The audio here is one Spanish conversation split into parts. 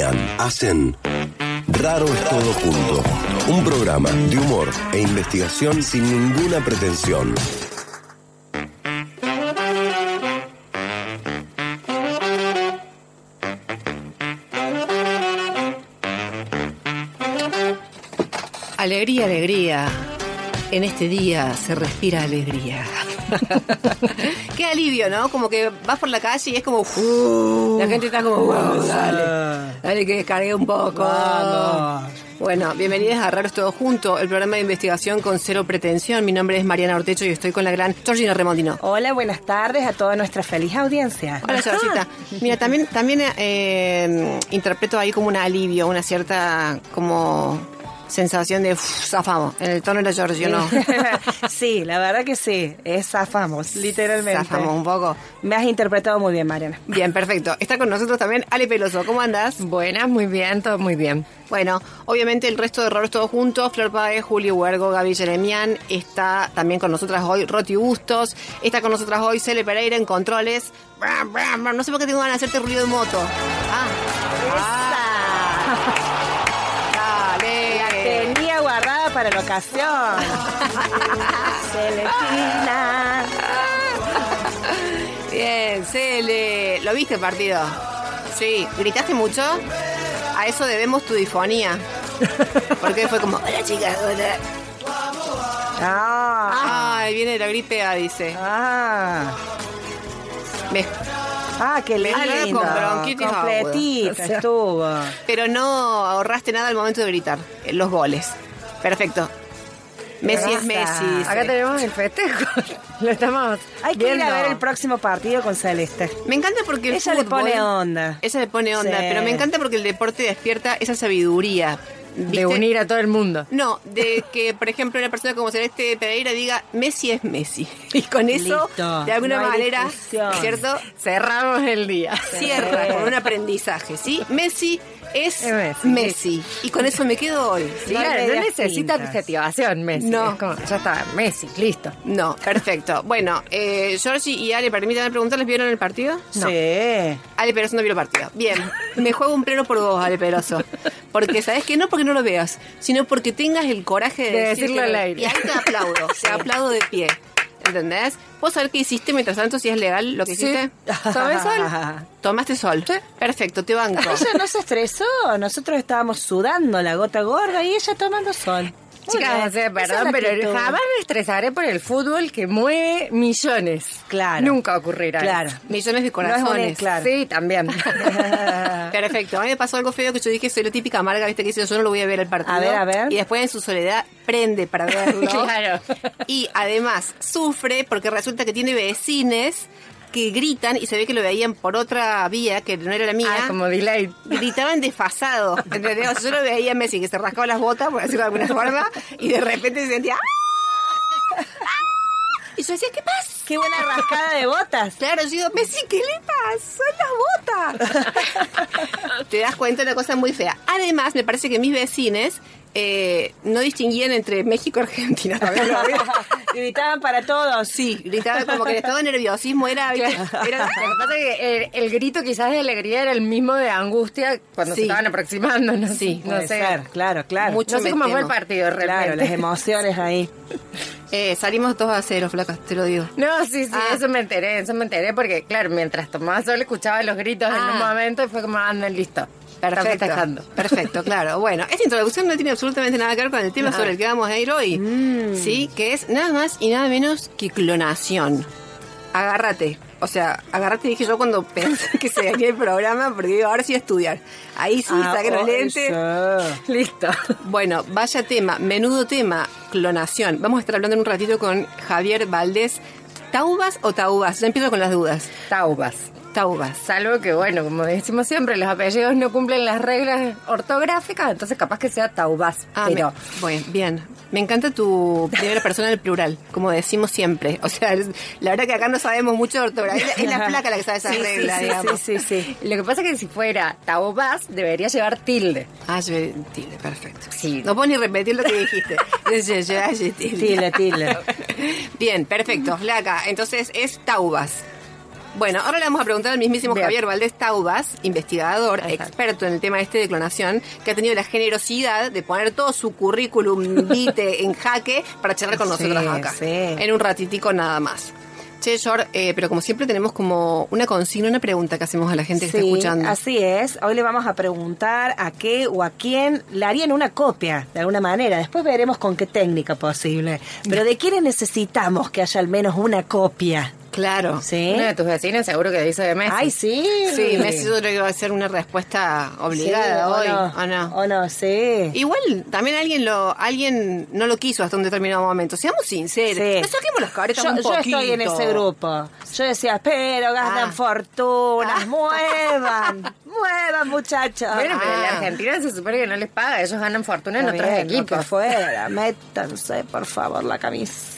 Hacen Raro es todo junto. Un programa de humor e investigación sin ninguna pretensión. Alegría, alegría. En este día se respira alegría. Qué alivio, ¿no? Como que vas por la calle y es como. uf, la gente está como. "Wow, dale, dale que descargue un poco. Bueno, bienvenidos a Raros Todos Juntos, el programa de investigación con cero pretensión. Mi nombre es Mariana Ortecho y estoy con la gran Georgina Remondino. Hola, buenas tardes a toda nuestra feliz audiencia. Hola, Georgita. Mira, también, también eh, interpreto ahí como un alivio, una cierta como sensación de "Uf, zafamos. En el tono de la Georgia, ¿no? sí, la verdad que sí, es zafamos, literalmente. Zafamos un poco. Me has interpretado muy bien, Mariana. Bien, perfecto. Está con nosotros también Ale Peloso. ¿Cómo andas? Buenas, muy bien, todo muy bien. Bueno, obviamente el resto de errores todos juntos. Flor Páez, Julio Huergo, Gaby Jeremian. Está también con nosotras hoy Roti Bustos. Está con nosotras hoy Cele Pereira en controles. No sé por qué tengo ganas de hacerte ruido de moto. Ah. Ah. para la ocasión. Celestina. Bien, Cele. ¿Lo viste el partido? Sí. ¿Gritaste mucho? A eso debemos tu difonía. Porque fue como, hola chicas, hola. Ah, Ay, viene de la gripe A, dice. ah, Me- ah, qué lindo. con bronquitis Completita estuvo. Pero no ahorraste nada al momento de gritar los goles. Perfecto. Messi es. Messi. Acá tenemos el festejo. Lo estamos Hay que ir a ver el próximo partido con Celeste. Me encanta porque el Ella le pone onda. Ella le pone onda, Sí. pero me encanta porque el deporte despierta esa sabiduría. de unir a todo el mundo. No, de que, por ejemplo, una persona como Celeste Pereira diga Messi es Messi. Y con eso, Listo. de alguna No manera, discusión. ¿cierto? Cerramos el día. Cierra con un aprendizaje, ¿sí? Messi es Es Messi. Y con eso me quedo hoy. ¿sí? Claro, no necesita adjetivación, Messi. No. Es como, ya está, Messi, listo. No, perfecto. Bueno, eh, Georgie y Ale, permítanme preguntarles, ¿vieron el partido? No. Sí. Ale Peroso no vio el partido. Bien, me juego un pleno por vos, Ale Peroso. Porque, ¿sabes qué? No porque no lo veas, sino porque tengas el coraje de, De decir decirlo al aire. Y ahí te aplaudo, te aplaudo de pie. ¿Entendés? ¿Puedo saber qué hiciste mientras tanto, si es legal lo que Sí. hiciste? ¿Sabes sol? Tomaste sol. Perfecto, te banco. Ella no se estresó, nosotros estábamos sudando la gota gorda y ella tomando sol. Chicas, o sea, es perdón, pero actitud. jamás me estresaré por el fútbol que mueve millones. Claro. Nunca ocurrirá. Claro. eso. Millones de No es corazones. una- claro. Sí, también. Perfecto. A mí me pasó algo feo que yo dije, soy la típica amarga, viste, que dice, yo no lo voy a ver el partido. A ver, a ver. Y después en su soledad prende para verlo. Claro. Y además sufre porque resulta que tiene vecines que gritan y se ve que lo veían por otra vía que no era la mía. ah, como delay. Gritaban desfasado, ¿entendés? O sea, yo lo veía a Messi que se rascaba las botas, por decirlo de alguna forma, y de repente se sentía... ¡Ah! Y yo decía, ¿qué pasa? Qué buena rascada de botas. Claro, yo digo, Messi, ¿qué le pasa? Son las botas. Te das cuenta de una cosa muy fea. Además, me parece que mis vecines eh, no distinguían entre México y Argentina. Gritaban para todos. Sí, gritaban como que el estado de nerviosismo era... ¿viste? era Lo que pasa es que el, el grito quizás de alegría era el mismo de angustia cuando Sí. se estaban aproximando, ¿no? Sí, no sé. ser, claro, claro. Mucho no sé cómo fue el partido realmente. Claro, las emociones ahí. Eh, salimos 2 a 0, flacas, te lo digo. No, sí, sí, Ah. eso me enteré, eso me enteré porque, claro, mientras tomaba sol escuchaba los gritos en Ah. un momento y fue como, andan, listo. Perfecto. Perfecto, claro. Bueno, esta introducción no tiene absolutamente nada que ver con el tema sobre el que vamos a ir hoy. Sí, que es nada más y nada menos que clonación. Agárrate. O sea, agárrate dije yo cuando pensé que se venía el programa, porque digo, ahora sí a estudiar. Ahí sí, Ah, saquen los oh, lentes. Listo. Bueno, vaya tema, menudo tema, clonación. Vamos a estar hablando en un ratito con Javier Valdés. ¿Taubas o taubas? Ya empiezo con las dudas. Taubas. Taubas. Salvo que, bueno, como decimos siempre, los apellidos no cumplen las reglas ortográficas, entonces capaz que sea Taubas. Ah, pero me- bueno, bien. Me encanta tu primera persona en el plural, como decimos siempre. O sea, la verdad que acá no sabemos mucho de ortografía. Es la flaca la que sabe esa Sí, sí, regla, sí, digamos. sí, sí, sí. lo que pasa es que si fuera Taubas, debería llevar tilde. Ah, yo, tilde, perfecto. Sí. No puedo ni repetir lo que dijiste. Yo- tilde. Tilde, tilde. Bien, perfecto. Flaca. Entonces es taubas. Bueno, ahora le vamos a preguntar al mismísimo Bien. Javier Valdés Taubas, investigador, Exacto. experto en el tema este de clonación, que ha tenido la generosidad de poner todo su currículum vitae en jaque para charlar con Sí, nosotros acá. sí. En un ratitico nada más. Che, Yor, eh, pero como siempre tenemos como una consigna, una pregunta que hacemos a la gente que está escuchando. así es. Hoy le vamos a preguntar a qué o a quién le harían una copia, de alguna manera. Después veremos con qué técnica posible. Pero ¿de quiénes necesitamos que haya al menos una copia? Claro. ¿Sí? Una de tus vecinas seguro que dice de Messi. Ay, sí. Sí, Messi yo creo que va a ser una respuesta obligada Sí, hoy, ¿o ¿o no? ¿O no? Sí. Igual, también alguien lo alguien no lo quiso hasta un determinado momento. Seamos sinceros. Sí. No saquemos las caretas Yo, un yo estoy en ese grupo. Yo decía, pero gastan Ah. fortunas, Ah. muevan, muevan, muchachos. Bueno, pero la Ah. Argentina se supone que no les paga, ellos ganan fortuna en Está otros bien, equipos. fuera, métanse, por favor, la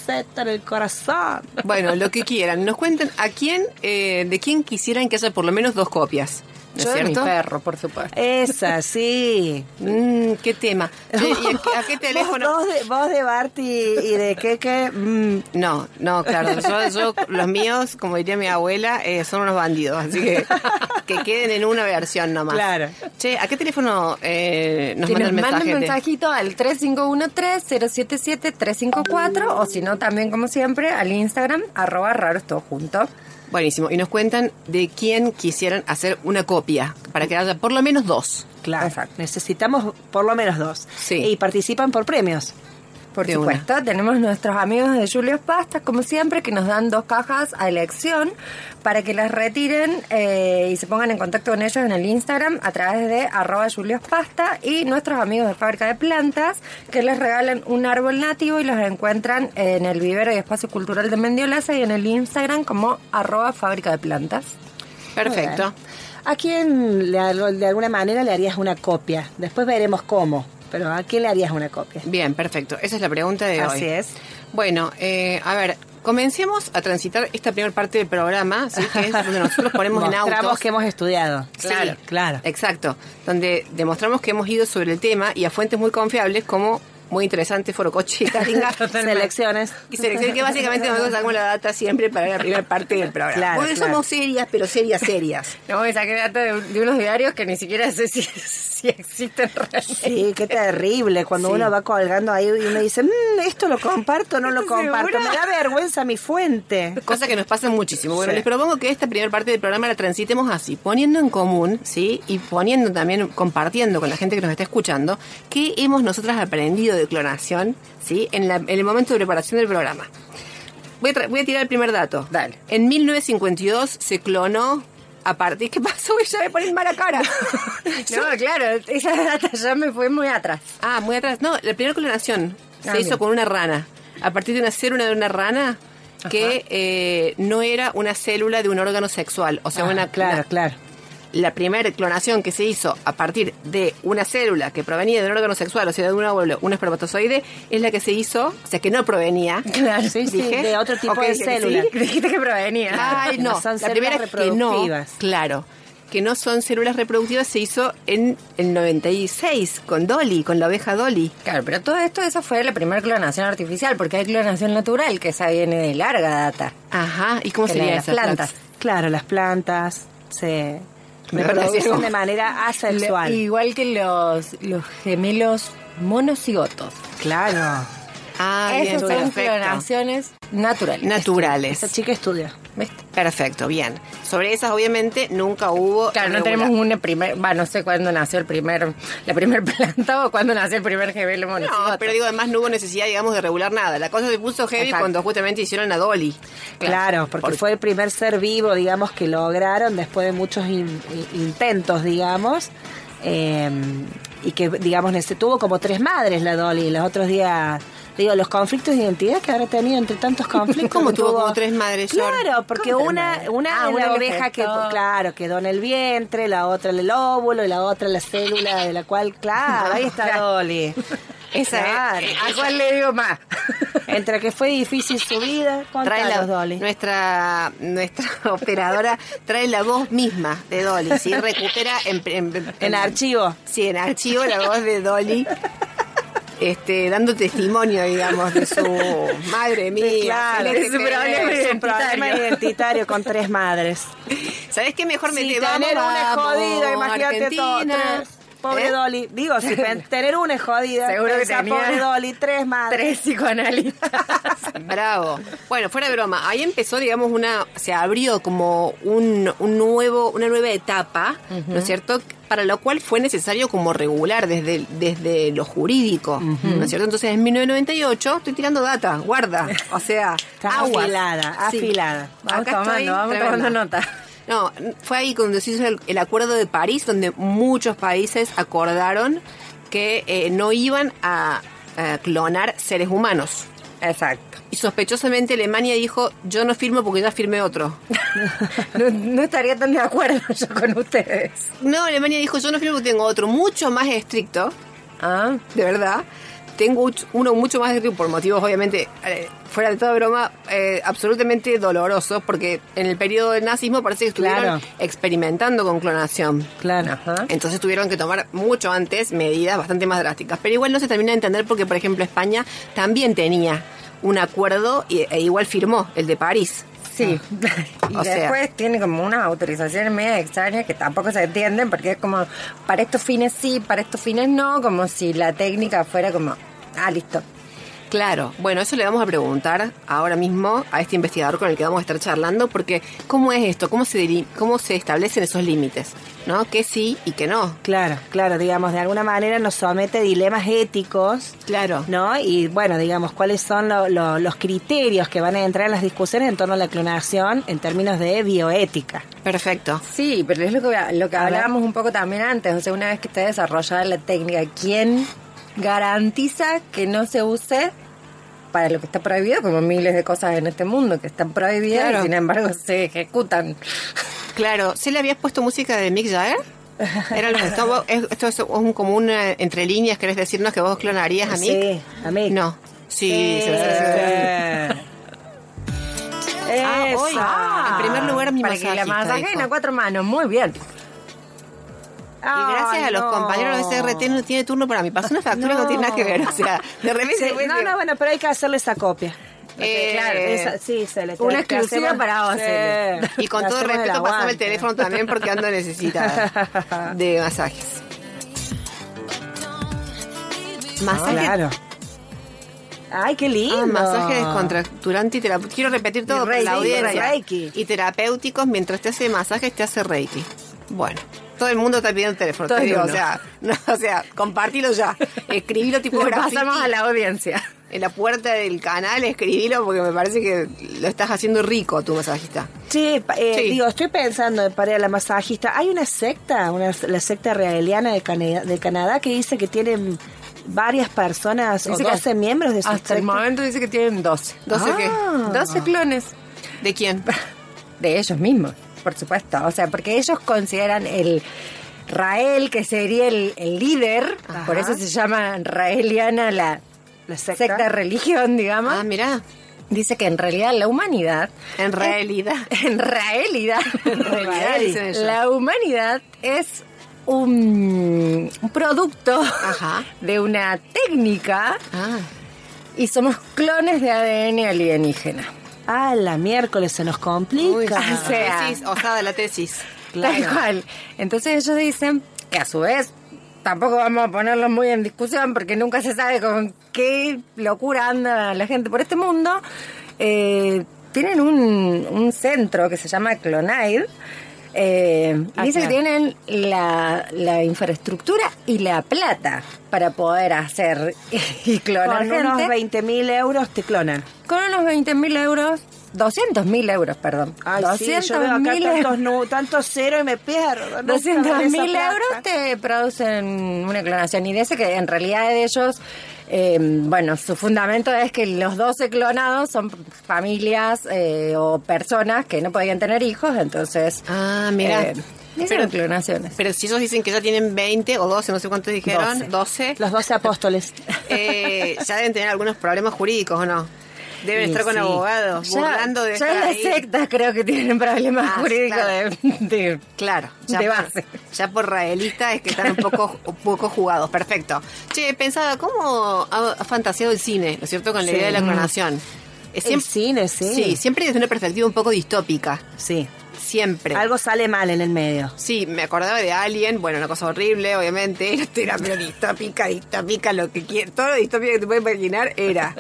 en el corazón. Bueno, lo que quieran. Nos cuentan a quién, eh, de quién quisieran que haya por lo menos dos copias. ¿No Yo es de mi cierto? perro, por supuesto. Esa, sí. Mm, ¿Qué tema? Che, ¿y a, qué- a qué teléfono? Vos, vos de, vos de Bart y, y de Keke, mm, No, no, claro. Yo, yo- los míos, como diría mi abuela, eh, son unos bandidos. Así que que queden en una versión nomás. Claro. Che, ¿a qué teléfono eh, nos que mandan nos el mensaje? un mensajito al 3513-077-354 o si no, también como siempre, al Instagram, arroba raros todo junto. Buenísimo. Y nos cuentan de quién quisieran hacer una copia, para que haya por lo menos dos. claro, Exacto. necesitamos por lo menos dos. Sí. Y participan por premios. Por De supuesto, tenemos nuestros amigos de Julius Pastas, como siempre, que nos dan dos cajas a elección para que las retiren eh, y se pongan en contacto con ellos en el Instagram a través de arroba Julius Pasta y nuestros amigos de Fábrica de Plantas que les regalan un árbol nativo y los encuentran en el vivero y espacio cultural de Mendiolaza y en el Instagram como arroba Fábrica de Plantas. Perfecto. ¿A quién le, de alguna manera le harías una copia? Después veremos cómo, pero ¿a quién le harías una copia? Bien, perfecto. Esa es la pregunta de hoy. Así es. Bueno, eh, a ver, comencemos a transitar esta primera parte del programa, ¿sí? que es donde nosotros ponemos en autos. que hemos estudiado. Sí, claro. Exacto. Donde demostramos que hemos ido sobre el tema y a fuentes muy confiables como muy interesante y Taringa. Selecciones. Y selección que básicamente nosotros sacamos la data siempre para la primera parte del programa. Claro, Porque claro. somos serias, pero serias, serias. No, me saqué data de, de unos diarios que ni siquiera sé si, si existen realmente. Sí, qué terrible. Cuando Sí. uno va colgando ahí y uno dice, "Mm, esto lo comparto o no lo ¿Estás comparto. segura? Me da vergüenza mi fuente. Cosa que nos pasa muchísimo. Bueno, Sí. les propongo que esta primera parte del programa la transitemos así, poniendo en común, ¿sí? Y poniendo también, compartiendo con la gente que nos está escuchando, qué hemos nosotras aprendido de clonación, ¿sí? En, la- en el momento de preparación del programa. Voy a, voy a tirar el primer dato. Dale. En 1952 se clonó a partir... ¿Qué pasó? Ya me ponen mala cara. No, claro, esa data ya me fue muy atrás. Ah, muy atrás. No, la primera clonación se Ah, hizo bien. con una rana. A partir de una célula de una rana que eh, no era una célula de un órgano sexual. O sea, Ah, una claro, la, claro. La primera clonación que se hizo a partir de una célula que provenía de un órgano sexual, o sea, de un óvulo, un espermatozoide, es la que se hizo, o sea, que no provenía. Claro, sí, sí, Dije. de otro tipo de célula. sí. Dijiste que provenía. Ay, no. Son la primera células que no, claro, que no son células reproductivas, se hizo en el 96 con Dolly, con la oveja Dolly. Claro, pero todo esto, eso fue la primera clonación artificial, porque hay clonación natural, que esa viene de larga data. Ajá, ¿y cómo la sería de las esa? plantas. Claro, las plantas se Me algo- de manera asexual. Igual que los, los gemelos monocigotos. Claro. Ah, bien, Esas son perfecto. clonaciones naturales. Naturales. Esta chica estudia. ¿Viste? Perfecto, bien. Sobre esas, obviamente, nunca hubo. Claro, no regular- tenemos una primer, va, no sé cuándo nació el primer, la primer planta o cuándo nació el primer gemelo monocigoto. No, pero digo, además no hubo necesidad, digamos, de regular nada. La cosa se puso heavy Exacto. cuando justamente hicieron a Dolly. Claro, porque Por- fue el primer ser vivo, digamos, que lograron después de muchos in- in- intentos, digamos, eh, y que, digamos, se tuvo como tres madres la Dolly. Los otros días, digo, los conflictos de identidad que habrá tenido entre tantos conflictos. ¿Cómo que tuvo como tres madres? Claro, porque ¿Cómo tres una, una Ah, una oveja que, claro, quedó en el vientre, la otra en el óvulo y la otra la célula de la cual, claro, ahí está. Dolly. Esa es- Claro. eh, ¿A cuál le digo más? Entre que fue difícil su vida, Trae la, Dolly. nuestra nuestra operadora trae la voz misma de Dolly, ¿sí? Recupera en, en, En archivo. Sí, en archivo la voz de Dolly. Este, dando testimonio, digamos, de su madre mía. Claro, un que problema, un problema identitario con tres madres. ¿Sabes qué mejor me Si te tener una jodida, imagínate todo. Tres. Pobre ¿Eh? Dolly. Digo, si tener una es jodida. Seguro que tenía pobre Dolly, tres madres. Tres psicoanalistas. Bravo. Bueno, fuera de broma, ahí empezó, digamos, una, se abrió como un, un nuevo, una nueva etapa, ¿no es cierto? Para lo cual fue necesario como regular desde, desde lo jurídico, ¿no es cierto? Entonces, en 1998, estoy tirando data, guarda, o sea, aguas. afilada, Sí. afilada. Vamos Acá estoy, tomando, vamos tremenda. tomando nota. No, fue ahí cuando se hizo el, el acuerdo de París, donde muchos países acordaron que eh, no iban a, a clonar seres humanos. Exacto. Y sospechosamente Alemania dijo, yo no firmo porque ya firmé otro. No, no estaría tan de acuerdo yo con ustedes. No, Alemania dijo, yo no firmo porque tengo otro mucho más estricto, Ah, de verdad. Tengo uno mucho más estricto por motivos, obviamente, eh, fuera de toda broma, eh, absolutamente dolorosos, porque en el periodo del nazismo parece que estuvieron Claro. experimentando con clonación. Claro. ajá. Entonces tuvieron que tomar mucho antes medidas bastante más drásticas. Pero igual no se termina de entender porque, por ejemplo, España también tenía un acuerdo y- e igual firmó el de París. Sí. y O sea- después tiene como unas autorizaciones medio extrañas que tampoco se entienden porque es como, para estos fines sí, para estos fines no, como si la técnica fuera como, ah, listo. Claro, bueno, eso le vamos a preguntar ahora mismo a este investigador con el que vamos a estar charlando, porque ¿cómo es esto? ¿Cómo se, cómo se establecen esos límites? ¿No? ¿Qué sí y qué no? Claro, claro, digamos, de alguna manera nos somete a dilemas éticos, Claro. ¿no? Y bueno, digamos, cuáles son lo- lo- los criterios que van a entrar en las discusiones en torno a la clonación en términos de bioética. Perfecto. Sí, pero es lo que, lo que hablábamos un poco también antes, o sea, una vez que esté desarrollada la técnica, ¿quién garantiza que no se use para lo que está prohibido, como miles de cosas en este mundo que están prohibidas Claro. y sin embargo se ejecutan? Claro, ¿se le habías puesto música de Mick Jagger? Era esto, es- esto es un, como una entre líneas, ¿querés decirnos que vos clonarías a Mick? Sí, a mí. No. Sí, se lo Eh. Ah, hoy. Esa. En primer lugar, mi para que la masajen a cuatro manos, muy bien. Y gracias Ay, a los no. compañeros de CRT no tiene turno para mí. Pasó una factura que no tiene nada que ver. O sea, de repente. Sí, no, no, bueno, pero hay que hacerle esa copia. Eh, claro, esa- sí, se le Una exclusiva hacemos- para vos, Sí. Y con Le todo respeto, pasame el teléfono también porque ando necesita de masajes. Masaje, Claro. Ay, qué lindo. ah, masaje descontracturante y terapéutico. Quiero repetir todo para la audiencia. reiki. Y terapéuticos, mientras te hace masajes, te hace reiki. Bueno, todo el mundo está pidiendo el teléfono. Todo te digo, o sea, no, o sea, compartilo ya. Escribilo tipo graffiti. pasamos a la audiencia. En la puerta del canal, escribilo porque me parece que lo estás haciendo rico tu masajista. Sí, eh, Sí. digo, estoy pensando para la masajista. Hay una secta, una, la secta raeliana de, Cana- de Canadá, que dice que tienen varias personas Dice o que 12 miembros de su Hasta el secta. momento dice que tienen 12. ¿12 qué? Ah. 12 clones. ¿De quién? De ellos mismos, por supuesto. O sea, porque ellos consideran el Rael, que sería el, el líder, Ajá. por eso se llama Raeliana la La secta. secta religión, digamos. Ah, mira. Dice que en realidad la humanidad, En realidad. en realidad, En realidad, dicen ellos. la humanidad es un, un producto Ajá. de una técnica Ah. y somos clones de ADN alienígena. Ah, la miércoles se nos complica. Uy, o sea. tesis, osada la tesis. Claro. Tal cual. Entonces ellos dicen que a su vez tampoco vamos a ponerlo muy en discusión porque nunca se sabe con qué locura anda la gente por este mundo. Eh, tienen un, un centro que se llama Clonaid. Eh, Ah, dice claro. que tienen la, la infraestructura y la plata para poder hacer y clonar Con unos gente. 20 mil euros te clonan. Con unos 20 mil euros, 200 mil euros, perdón. Ay, sí, yo veo acá 200.000 tantos, nu- tantos ceros y me pierdo. Nunca 200 veo esa mil euros te producen una clonación. Y dice que en realidad de ellos, eh, bueno, su fundamento es que los 12 clonados son familias eh, o personas que no podían tener hijos, entonces. Ah, mira. eh, hicieron clonaciones. Pero si ellos dicen que ya tienen 20 o 12, no sé cuántos dijeron, 12, Los 12 apóstoles. eh, ya deben tener algunos problemas jurídicos o no. Deben estar con sí. abogados, burlando de ya las sectas creo que tienen problemas Ah, jurídicos claro. de, de- Claro, ya, de por- ya por es que están un poco, un poco jugados. Perfecto. Che, pensaba, ¿cómo ha, fantaseado el cine, ¿no es cierto? Con la Sí. idea de la clonación. Es El cine, sí. Sí, siempre desde una perspectiva un poco distópica. Sí. Siempre. Algo sale mal en el medio. Sí, me acordaba de Alien, bueno, una cosa horrible, obviamente, era, era pero distópica, distópica, lo que quiera, todo lo distópico que te puedes imaginar era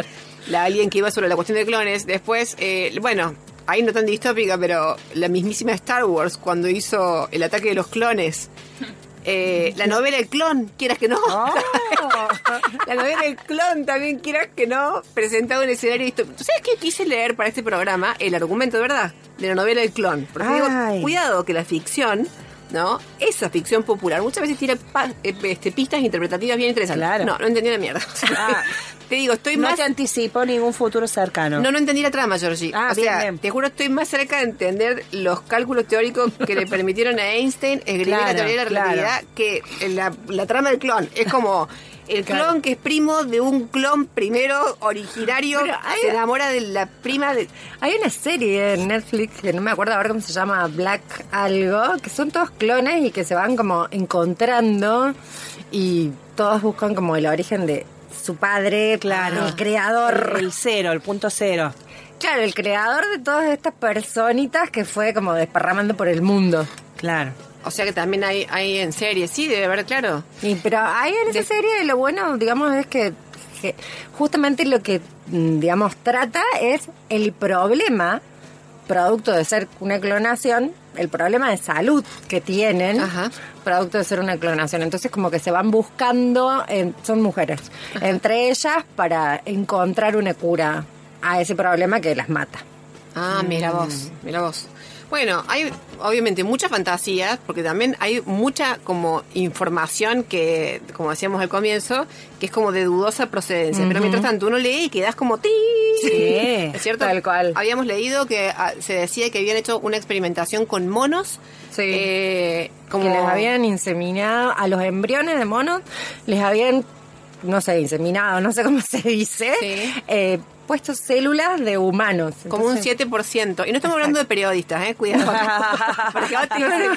la Alien que iba sobre la cuestión de clones. Después, eh, bueno, ahí no tan distópica, pero la mismísima Star Wars, cuando hizo el ataque de los clones. Eh, la novela El Clon, quieras que no. la novela El Clon también, quieras que no, presentaba un escenario distópico. ¿Tú sabes qué quise leer para este programa? El argumento, verdad, de la novela El Clon. Porque digo, cuidado que la ficción, ¿no? Esa ficción popular muchas veces tira pa- eh, este, pistas interpretativas bien interesantes. Claro. No, no entendí la mierda. Ah. te digo, estoy No más... te anticipo ningún futuro cercano. No, no entendí la trama, Georgie. Ah, o bien, sea, bien. te juro, estoy más cerca de entender los cálculos teóricos que le permitieron a Einstein escribir la teoría de la claro. relatividad que la, la trama del clon. Es como el clon que es primo de un clon primero originario hay- se enamora de la prima de... Hay una serie en Netflix que no me acuerdo ahora cómo se llama, Black algo, que son todos clones y que se van como encontrando y todos buscan como el origen de su padre, Claro. el creador. El cero, el punto cero. Claro, el creador de todas estas personitas que fue como desparramando por el mundo. Claro. O sea que también hay, hay en serie, sí, debe haber, claro. Pero ahí en esa De- serie lo bueno, digamos, es que, que justamente lo que, mm, digamos, trata es el problema, producto de ser una clonación, el problema de salud que tienen, Ajá. producto de ser una clonación. Entonces como que se van buscando, en- son mujeres, entre ellas para encontrar una cura a ese problema que las mata. Ah, mira vos, mira vos. Bueno, hay obviamente muchas fantasías, porque también hay mucha como información que, como decíamos al comienzo, que es como de dudosa procedencia. Pero mientras tanto uno lee y quedas como ti. Sí. ¿Es cierto? Tal cual. Habíamos leído que ah, se decía que habían hecho una experimentación con monos. Sí. eh, como que les habían inseminado a los embriones de monos, les habían, no sé, inseminado, no sé cómo se dice, Sí. eh, puesto células de humanos. como un Entonces, 7%. Y no estamos hablando de periodistas, ¿eh? Cuidado. Porque vos te dicen,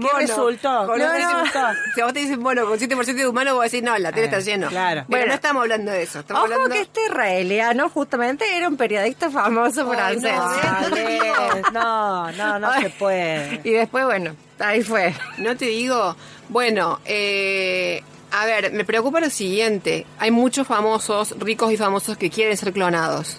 ¿Qué resultó? con ¿Qué un resultó? 7%, Si a vos te dicen mono con 7% de humano, vos decís, no, la tele está lleno. claro. Bueno, Bueno. no estamos hablando de eso. Estamos Ojo hablando... que este israeliano justamente era un periodista famoso francés. no. No, no, no se puede. Y después, bueno, ahí fue. No te digo, bueno, eh, a ver, me preocupa lo siguiente. Hay muchos famosos, ricos y famosos que quieren ser clonados.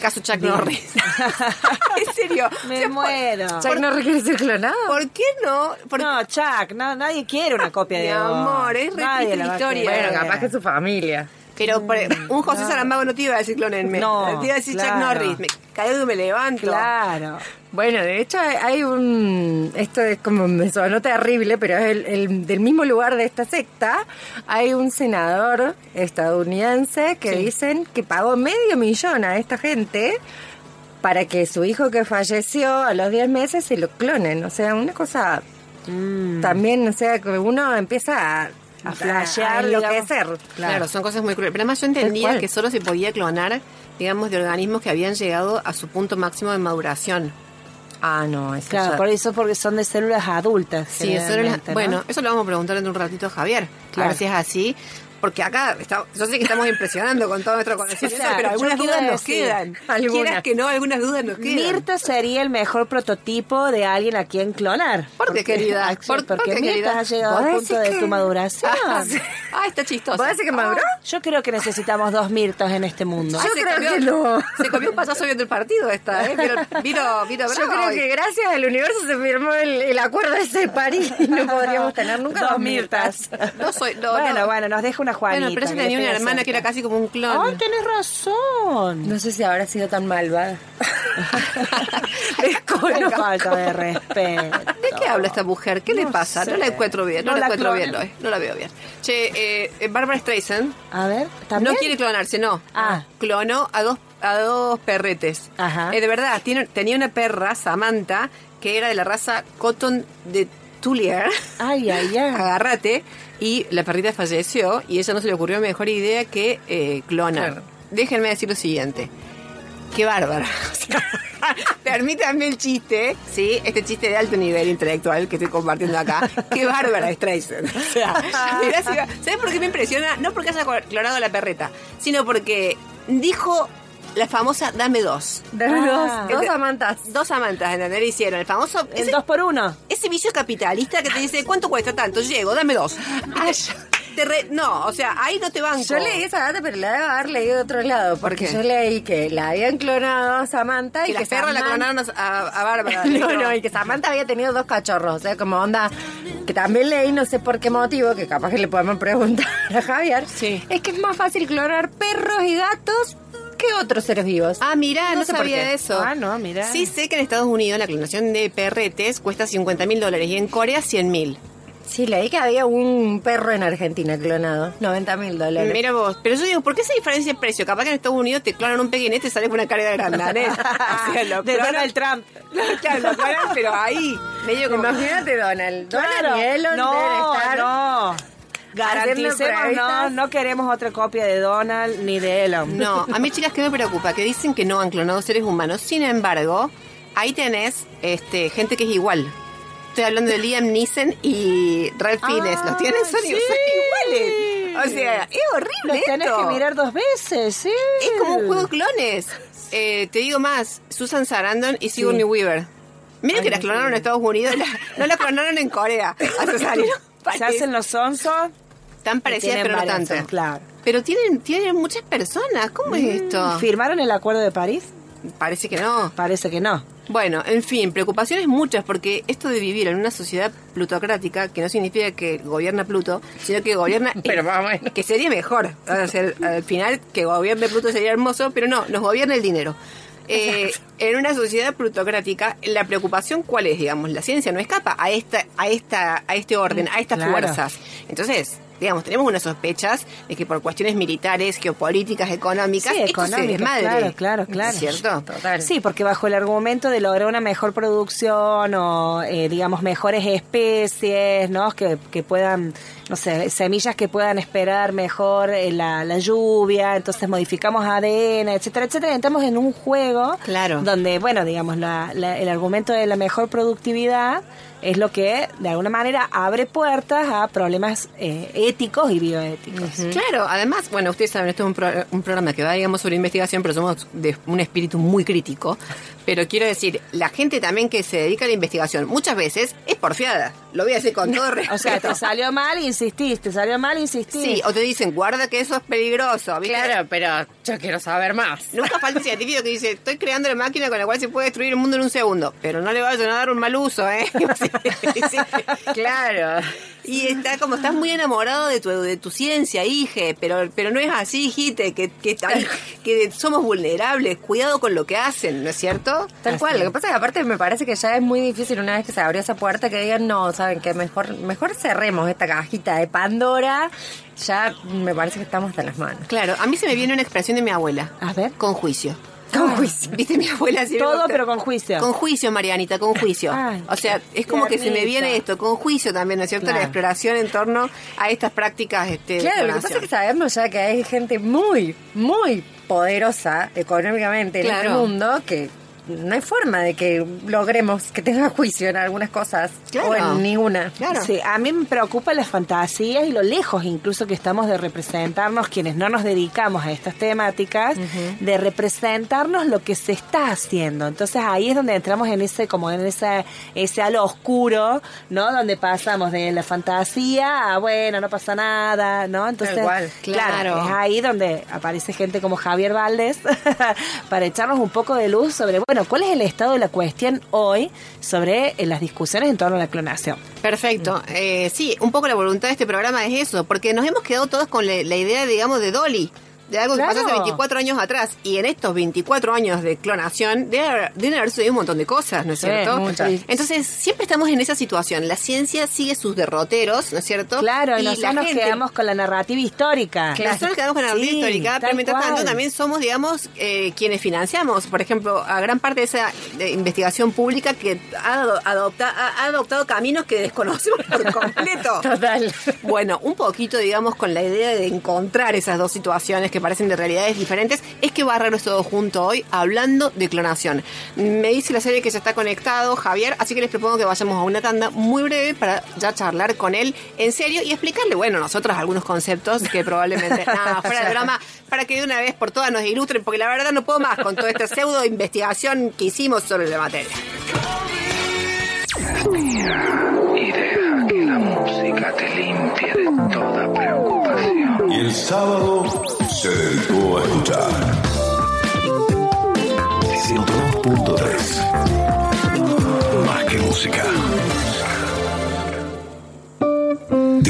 Caso Chuck Norris. en serio. Me O sea, por- muero. Chuck Norris quiere ser clonado. ¿Por qué no? Por- No, Chuck, no, nadie quiere una copia Mi de vos. amor, es re Nadie triste la historia. Bueno, capaz que su familia. Pero por- un José Saramago no te iba a decir clonenme. No, te iba a decir Chuck claro. Norris. Me caigo y me levanto. Claro. Bueno, de hecho hay- un, esto es como me sonó terrible, pero es el, el- del mismo lugar de esta secta, hay un senador estadounidense que dicen que pagó medio millón a esta gente para que su hijo que falleció a los 10 meses se lo clonen. O sea, una cosa también, o sea, que uno empieza a, A flashear, a enloquecer. Claro. son cosas muy crueles. Pero además yo entendía que solo se podía clonar, digamos, de organismos que habían llegado a su punto máximo de maduración. Ah, no, eso Claro, ya- por eso porque son de células adultas. Sí, ¿no? Bueno, eso lo vamos a preguntar en un ratito a Javier. A Claro. ver si es así. Porque acá, está- yo sé que estamos impresionando con todo nuestro conocimiento, Claro, pero algunas dudas nos decir, quedan. algunas. Quieras que no, algunas dudas nos quedan. Mirta sería el mejor prototipo de alguien a quien clonar. ¿Por qué, querida? Ah, sí, ¿Por- por porque Mirta querida? ha llegado ¿Vos al punto de tu maduración. Ah, sí. Ah, está chistoso. ¿Vos decís que maduró? Yo creo que necesitamos dos Mirtas en este mundo. Ah, Yo se creo comió- que no. Se comió un pasazo viendo el partido esta, ¿eh? Vino, vino, vino Yo creo hoy. que gracias al universo se firmó el, el acuerdo ese de París y no podríamos tener nunca Dos dos Mirtas. No soy... No, bueno, no. bueno, nos deja una Juanita. Bueno, pero ella tenía una hermana que era casi como un clon. Ay, tenés razón. No sé si habrá sido tan malvada. Qué falta de respeto. ¿De qué habla esta mujer? ¿Qué le pasa? No la encuentro bien, no, No la, la encuentro bien hoy, no la veo bien. Che, eh, Barbara Streisand A ver, ¿también? no quiere clonarse, no. Ah. Clonó a dos, a dos perretes. Ajá. Eh, de verdad, tiene, tenía una perra, Samantha, que era de la raza Cotton de Tullier. Ay, ay, ay. Agárrate. Y la perrita falleció y ella no se le ocurrió mejor idea que eh, clonar. Claro. Déjenme decir lo siguiente. Qué bárbara. Permítanme el chiste, ¿sí? Este chiste de alto nivel intelectual que estoy compartiendo acá. Qué bárbara es Streisand. O sea, mirá si va- ¿sabes por qué me impresiona? No porque haya clonado la perreta, sino porque dijo la famosa dame dos. Dame Ah. dos, dos amantas. Dos amantas, ¿entendés? Le hicieron el famoso... El ese- dos por uno. ese vicio capitalista que te dice, ¿cuánto cuesta tanto? Llego, dame dos. Ay, Te re- no, o sea, ahí no te banco. Yo leí esa data, pero la debo haber leído de otro lado. Porque yo leí que la habían clonado a Samantha que y que perra la Samantha- clonaron a, a Bárbara. No, no, y que Samantha había tenido dos cachorros. O sea, como onda. Que también leí, no sé por qué motivo, que capaz que le podemos preguntar a Javier. Sí. Es que es más fácil clonar perros y gatos que otros seres vivos. Ah, mirá, no, No sé por sabía qué. de eso. Ah, no, mirá. Sí sé que en Estados Unidos la clonación de perretes cuesta 50 mil dólares y en Corea 100 mil. Sí, leí que había un perro en Argentina clonado. 90 mil dólares. Mira vos, pero yo digo, ¿por qué esa diferencia de precio? Capaz que en Estados Unidos te clonan un pequeñete y te sale con una cara de grandanés. o sea, lo De clonan- Donald Trump. Claro, lo clonan, pero ahí. Medio como... Imagínate, Donald. Donald Claro. y Elon deben no, estar no. Garanticemos, no, no queremos otra copia de Donald ni de Elon. No, a mí chicas, ¿qué me preocupa? Que dicen que no han clonado seres humanos. Sin embargo, ahí tenés este, gente que es igual. Estoy hablando de Liam Neeson y Ralph Fiennes. ¿Los tienen? Son, sí. son iguales. O sea, es horrible Los tenés esto. que mirar dos veces, sí. Es como un juego de clones. Eh, te digo más, Susan Sarandon y Sigourney Weaver. Mira que las clonaron en Estados Unidos, la- no las clonaron en Corea. Hasta salieron Se hacen los sonsos. tan parecidas, pero no tanto. Claro. Pero tienen, tienen muchas personas. ¿Cómo es esto? ¿Firmaron el acuerdo de París? Parece que no. Parece que no. Bueno, en fin, preocupaciones muchas porque esto de vivir en una sociedad plutocrática, que no significa que gobierna Pluto, sino que gobierna... Pero. Que sería mejor. O sea, al final, que gobierne Pluto sería hermoso, pero no, nos gobierna el dinero. Eh, en una sociedad plutocrática, la preocupación cuál es, digamos, la ciencia no escapa a esta, a esta, a este orden, a estas Claro. fuerzas. Entonces, digamos, tenemos unas sospechas de que por cuestiones militares, geopolíticas, económicas, Sí, esto se desmadre. claro, claro, claro. ¿Cierto? Total. Sí, porque bajo el argumento de lograr una mejor producción o, eh, digamos, mejores especies, ¿no? Que, que puedan, no sé, semillas que puedan esperar mejor eh, la, la lluvia, entonces modificamos ADN, etcétera, etcétera. Entramos en un juego Claro. donde, bueno, digamos, la- la- el argumento de la mejor productividad es lo que, de alguna manera, abre puertas a problemas eh, éticos y bioéticos. Claro, además, bueno, ustedes saben, esto es un, pro- un programa que va, digamos, sobre investigación, pero somos de un espíritu muy crítico. Pero quiero decir, la gente también que se dedica a la investigación muchas veces es porfiada. Lo voy a decir con todo respeto. O sea, te salió mal, insististe, salió mal, insististe. Sí, o te dicen, guarda que eso es peligroso. ¿viste? Claro, pero yo quiero saber más. Nunca falta el científico que dice, estoy creando la máquina con la cual se puede destruir el mundo en un segundo, pero no le vayan a dar un mal uso, ¿eh? Claro. Y está como, estás muy enamorado de tu, de tu ciencia, hije, pero, pero no es así, hijite, que, que, que somos vulnerables, cuidado con lo que hacen, ¿no es cierto? Tal cual. Lo que pasa es que aparte me parece que ya es muy difícil una vez que se abrió esa puerta que digan, no, saben que mejor, mejor cerremos esta cajita de Pandora. Ya me parece que estamos hasta las manos. Claro, a mí se me viene una expresión de mi abuela. A ver. Con juicio. Con juicio. ¿Viste mi abuela? siempre Todo, pero con juicio. Con juicio, Marianita, con juicio. Ay, o sea, es como que se me viene esto, con juicio también, ¿no es cierto? Claro. La exploración en torno a estas prácticas este, de Claro, lo que pasa es que sabemos ya que hay gente muy, muy poderosa económicamente en Claro. este mundo que no hay forma de que logremos que tenga juicio en algunas cosas Claro. o en ninguna. Claro. Sí, a mí me preocupan las fantasías y lo lejos incluso que estamos de representarnos, quienes no nos dedicamos a estas temáticas, de representarnos lo que se está haciendo. Entonces ahí es donde entramos en ese, como en ese, ese halo oscuro, ¿no? Donde pasamos de la fantasía a, bueno, no pasa nada, ¿no? Entonces, cual. claro, Claro. es ahí donde aparece gente como Javier Valdés para echarnos un poco de luz sobre, bueno, cuál es el estado de la cuestión hoy sobre eh, las discusiones en torno a la clonación. Perfecto. Eh, sí, un poco la voluntad de este programa es eso, porque nos hemos quedado todos con la, la idea, digamos, de Dolly. De algo que Claro. pasó hace 24 años atrás. Y en estos 24 años de clonación, deben haber sucedido un montón de cosas, ¿no es Sí, cierto? muchas. Entonces, siempre estamos en esa situación. La ciencia sigue sus derroteros, ¿no es cierto? Claro, y, la nosotros nos gente- quedamos con la narrativa histórica. Nosotros quedamos con la narrativa Sí, histórica, pero mientras tanto también somos, digamos, eh, quienes financiamos, por ejemplo, a gran parte de esa de investigación pública que ha, adopta- ha- ha adoptado caminos que desconocemos por completo. Total. Bueno, un poquito, digamos, con la idea de encontrar esas dos situaciones que que parecen de realidades diferentes, es que va a arreglar todo junto hoy hablando de clonación. Me dice la serie que ya está conectado, Javier, así que les propongo que vayamos a una tanda muy breve para ya charlar con él en serio y explicarle, bueno, nosotros algunos conceptos que probablemente, nada, fuera de drama, para que de una vez por todas nos ilustren, porque la verdad no puedo más con toda esta pseudo investigación que hicimos sobre la materia. Y deja que la música te limpie de toda preocupación. Y el sábado se dedicó a escuchar. 102.3 Más que música.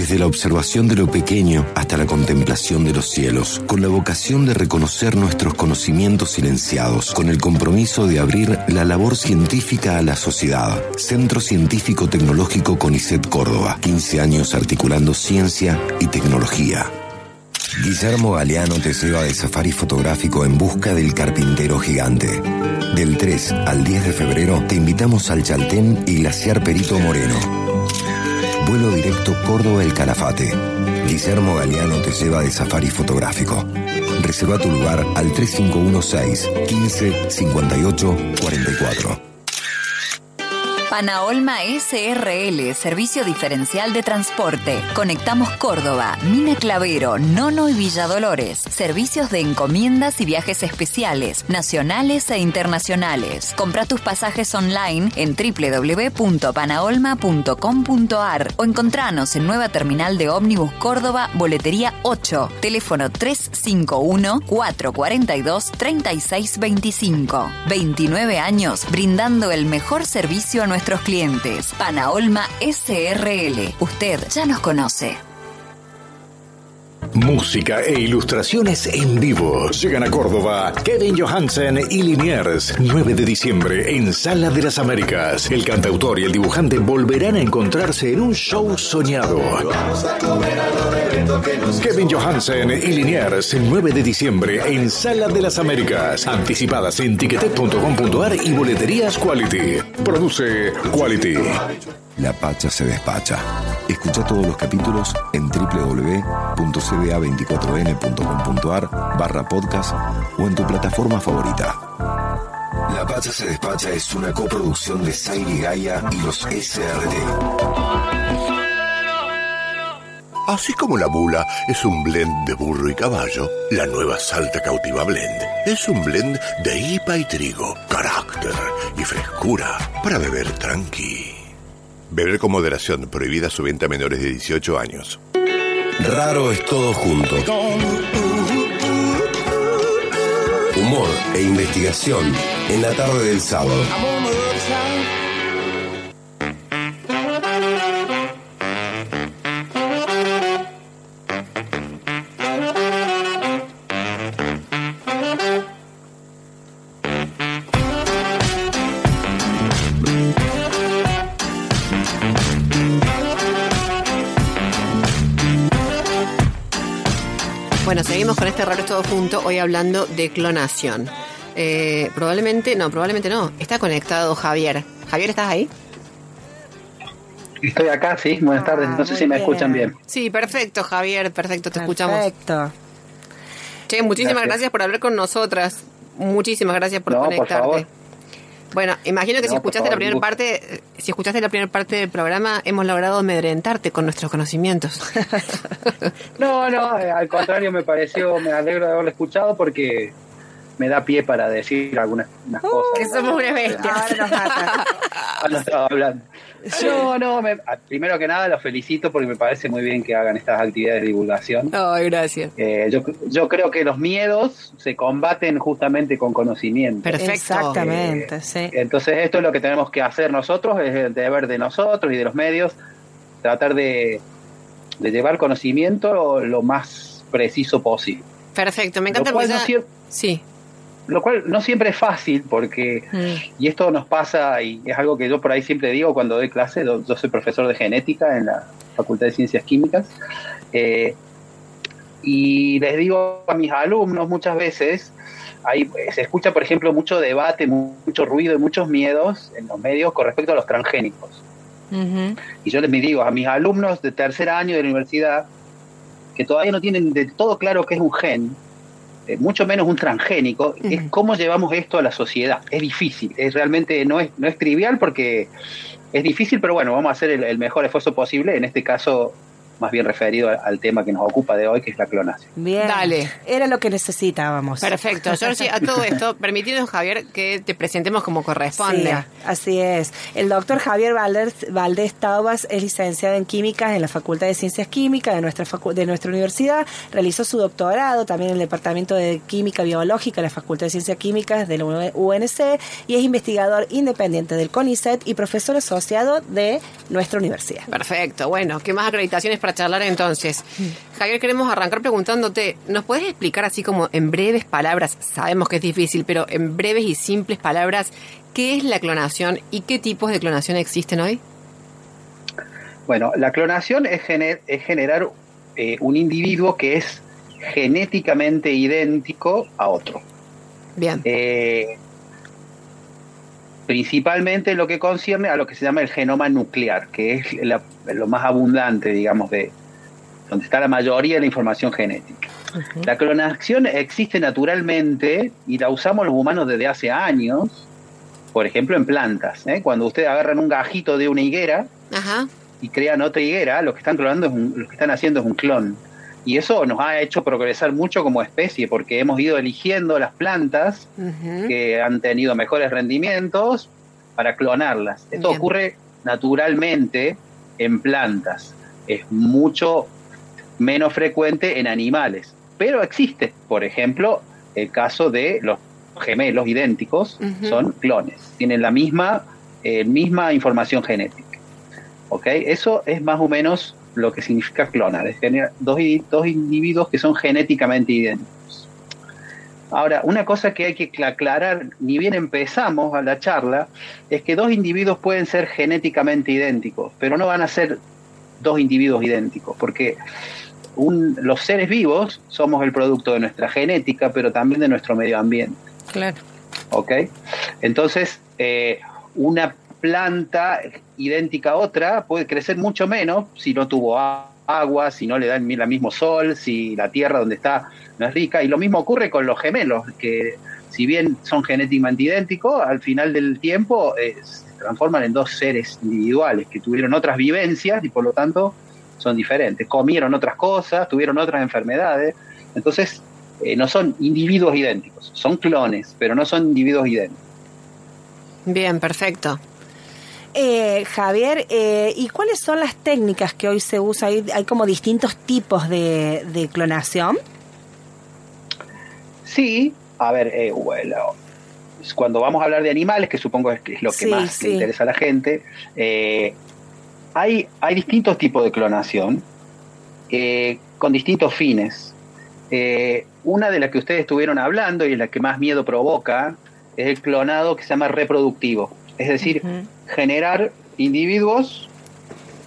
Desde la observación de lo pequeño hasta la contemplación de los cielos, con la vocación de reconocer nuestros conocimientos silenciados, con el compromiso de abrir la labor científica a la sociedad. Centro Científico Tecnológico CONICET Córdoba, 15 años articulando ciencia y tecnología. Guillermo Galeano te lleva de safari fotográfico en busca del carpintero gigante. Del 3 al 10 de febrero te invitamos al Chaltén y Glaciar Perito Moreno. Vuelo directo Córdoba El Calafate. Guillermo Galeano te lleva de safari fotográfico. Reserva tu lugar al 3516 15 58 44. Panaolma SRL, Servicio Diferencial de Transporte. Conectamos Córdoba, Mina Clavero, Nono y Villa Dolores. Servicios de encomiendas y viajes especiales, nacionales e internacionales. Compra tus pasajes online en www.panaolma.com.ar o encontranos en Nueva Terminal de Ómnibus Córdoba, Boletería 8, teléfono 351-442-3625. 29 años brindando el mejor servicio a nuestros clientes. Panaolma SRL. Usted ya nos conoce. Música e ilustraciones en vivo. Llegan a Córdoba Kevin Johansen y Liniers. 9 de diciembre en Sala de las Américas. El cantautor y el dibujante volverán a encontrarse en un show soñado. Kevin Johansen y Liniers. 9 de diciembre en Sala de las Américas. Anticipadas en tiquetet.com.ar y boleterías Quality. Produce Quality. La Pacha se despacha. Escucha todos los capítulos en www.cba24n.com.ar barra podcast o en tu plataforma favorita. La Pacha se despacha es una coproducción de Zairi Gaia y los SRT. Así como la bula es un blend de burro y caballo, la nueva Salta Cautiva Blend es un blend de hipa y trigo, carácter y frescura para beber tranqui. Beber con moderación, prohibida su venta a menores de 18 años. Raro es todo junto. Humor e investigación en la tarde del sábado. Todo junto, hoy hablando de clonación. Eh, probablemente, no, probablemente no. Está conectado Javier. Javier, ¿estás ahí? Estoy acá, sí. Buenas tardes. No sé muy si me bien. escuchan bien. Sí, perfecto, Javier, perfecto, te escuchamos. Perfecto. Che, muchísimas gracias. Gracias. por hablar con nosotras. Muchísimas gracias por No, por conectarte. favor. Bueno, imagino que si escuchaste la primera parte, eh, si escuchaste la primera parte del programa, hemos logrado amedrentarte con nuestros conocimientos. No, no, eh, al contrario, me pareció, me alegro de haberlo escuchado porque me da pie para decir algunas unas cosas. que somos una bestia. Ahora nos mata. Cuando estaba hablando. No, no, me- ah, primero que nada los felicito porque me parece muy bien que hagan estas actividades de divulgación. Ay, gracias. Eh, yo, yo creo que los miedos se combaten justamente con conocimiento. Perfecto. Exactamente, sí. Entonces esto es lo que tenemos que hacer nosotros, es el deber de nosotros y de los medios, tratar de, de llevar conocimiento lo, lo más preciso posible. Perfecto, me encanta Lo cual, porque no Sí. Lo cual no siempre es fácil porque, Mm. y esto nos pasa, y es algo que yo por ahí siempre digo cuando doy clase, yo, yo soy profesor de genética en la Facultad de Ciencias Químicas, eh, y les digo a mis alumnos muchas veces, hay, se escucha por ejemplo mucho debate, mu- mucho ruido y muchos miedos en los medios con respecto a los transgénicos. Y yo les digo a mis alumnos de tercer año de la universidad que todavía no tienen de todo claro qué es un gen, eh, mucho menos un transgénico, es cómo llevamos esto a la sociedad. Es difícil, es realmente no es, no es trivial porque es difícil, pero bueno, vamos a hacer el, el mejor esfuerzo posible. En este caso, más bien referido al, al tema que nos ocupa de hoy, que es la clonación. Bien. Dale. Era lo que necesitábamos. Perfecto. Georgie, a todo esto, permitinos, Javier, que te presentemos como corresponde. Sí, así es. El doctor Javier Valdés, Valdés Taubas es licenciado en Química en la Facultad de Ciencias Químicas de nuestra, facu- de nuestra universidad. Realizó su doctorado también en el Departamento de Química Biológica de la Facultad de Ciencias Químicas de la UNC y es investigador independiente del CONICET y profesor asociado de nuestra universidad. Perfecto. Bueno, ¿qué más acreditaciones para charlar entonces? Javier, queremos arrancar preguntándote, ¿nos puedes explicar así como en breves palabras, sabemos que es difícil, pero en breves y simples palabras, qué es la clonación y qué tipos de clonación existen hoy? Bueno, la clonación es, gener- es generar eh, un individuo que es genéticamente idéntico a otro. Bien. Eh, principalmente lo que concierne a lo que se llama el genoma nuclear, que es la- lo más abundante, digamos, de donde está la mayoría de la información genética. La clonación existe naturalmente y la usamos los humanos desde hace años, por ejemplo en plantas. ¿eh? Cuando ustedes agarran un gajito de una higuera Ajá. y crean otra higuera, lo que están clonando es un- lo que están haciendo es un clon. Y eso nos ha hecho progresar mucho como especie, porque hemos ido eligiendo las plantas que han tenido mejores rendimientos para clonarlas. Esto Bien. ocurre naturalmente en plantas. Es mucho menos frecuente en animales, pero existe. Por ejemplo, el caso de los gemelos idénticos son clones, tienen la misma, eh, misma información genética. ¿Ok? Eso es más o menos lo que significa clonar, es tener dos, dos individuos que son genéticamente idénticos. Ahora, una cosa que hay que cla- aclarar, ni bien empezamos a la charla, es que dos individuos pueden ser genéticamente idénticos, pero no van a ser dos individuos idénticos, porque un- los seres vivos somos el producto de nuestra genética, pero también de nuestro medio ambiente. Claro. ¿ok? Entonces, eh, una planta idéntica a otra puede crecer mucho menos si no tuvo agua, si no le da el mismo sol, si la tierra donde está no es rica. Y lo mismo ocurre con los gemelos, que si bien son genéticamente idénticos, al final del tiempo eh, se transforman en dos seres individuales que tuvieron otras vivencias y por lo tanto son diferentes. Comieron otras cosas, tuvieron otras enfermedades. Entonces, eh, no son individuos idénticos, son clones, pero no son individuos idénticos. Bien, perfecto. Eh, Javier, eh, ¿y cuáles son las técnicas que hoy se usan? Hay, hay como distintos tipos de, de clonación. Sí, a ver, eh, bueno, cuando vamos a hablar de animales, que supongo es, que es lo que Sí, más sí. le interesa a la gente, eh, hay, hay distintos tipos de clonación eh, con distintos fines. Eh, una de las que ustedes estuvieron hablando y la que más miedo provoca es el clonado que se llama reproductivo, es decir, generar individuos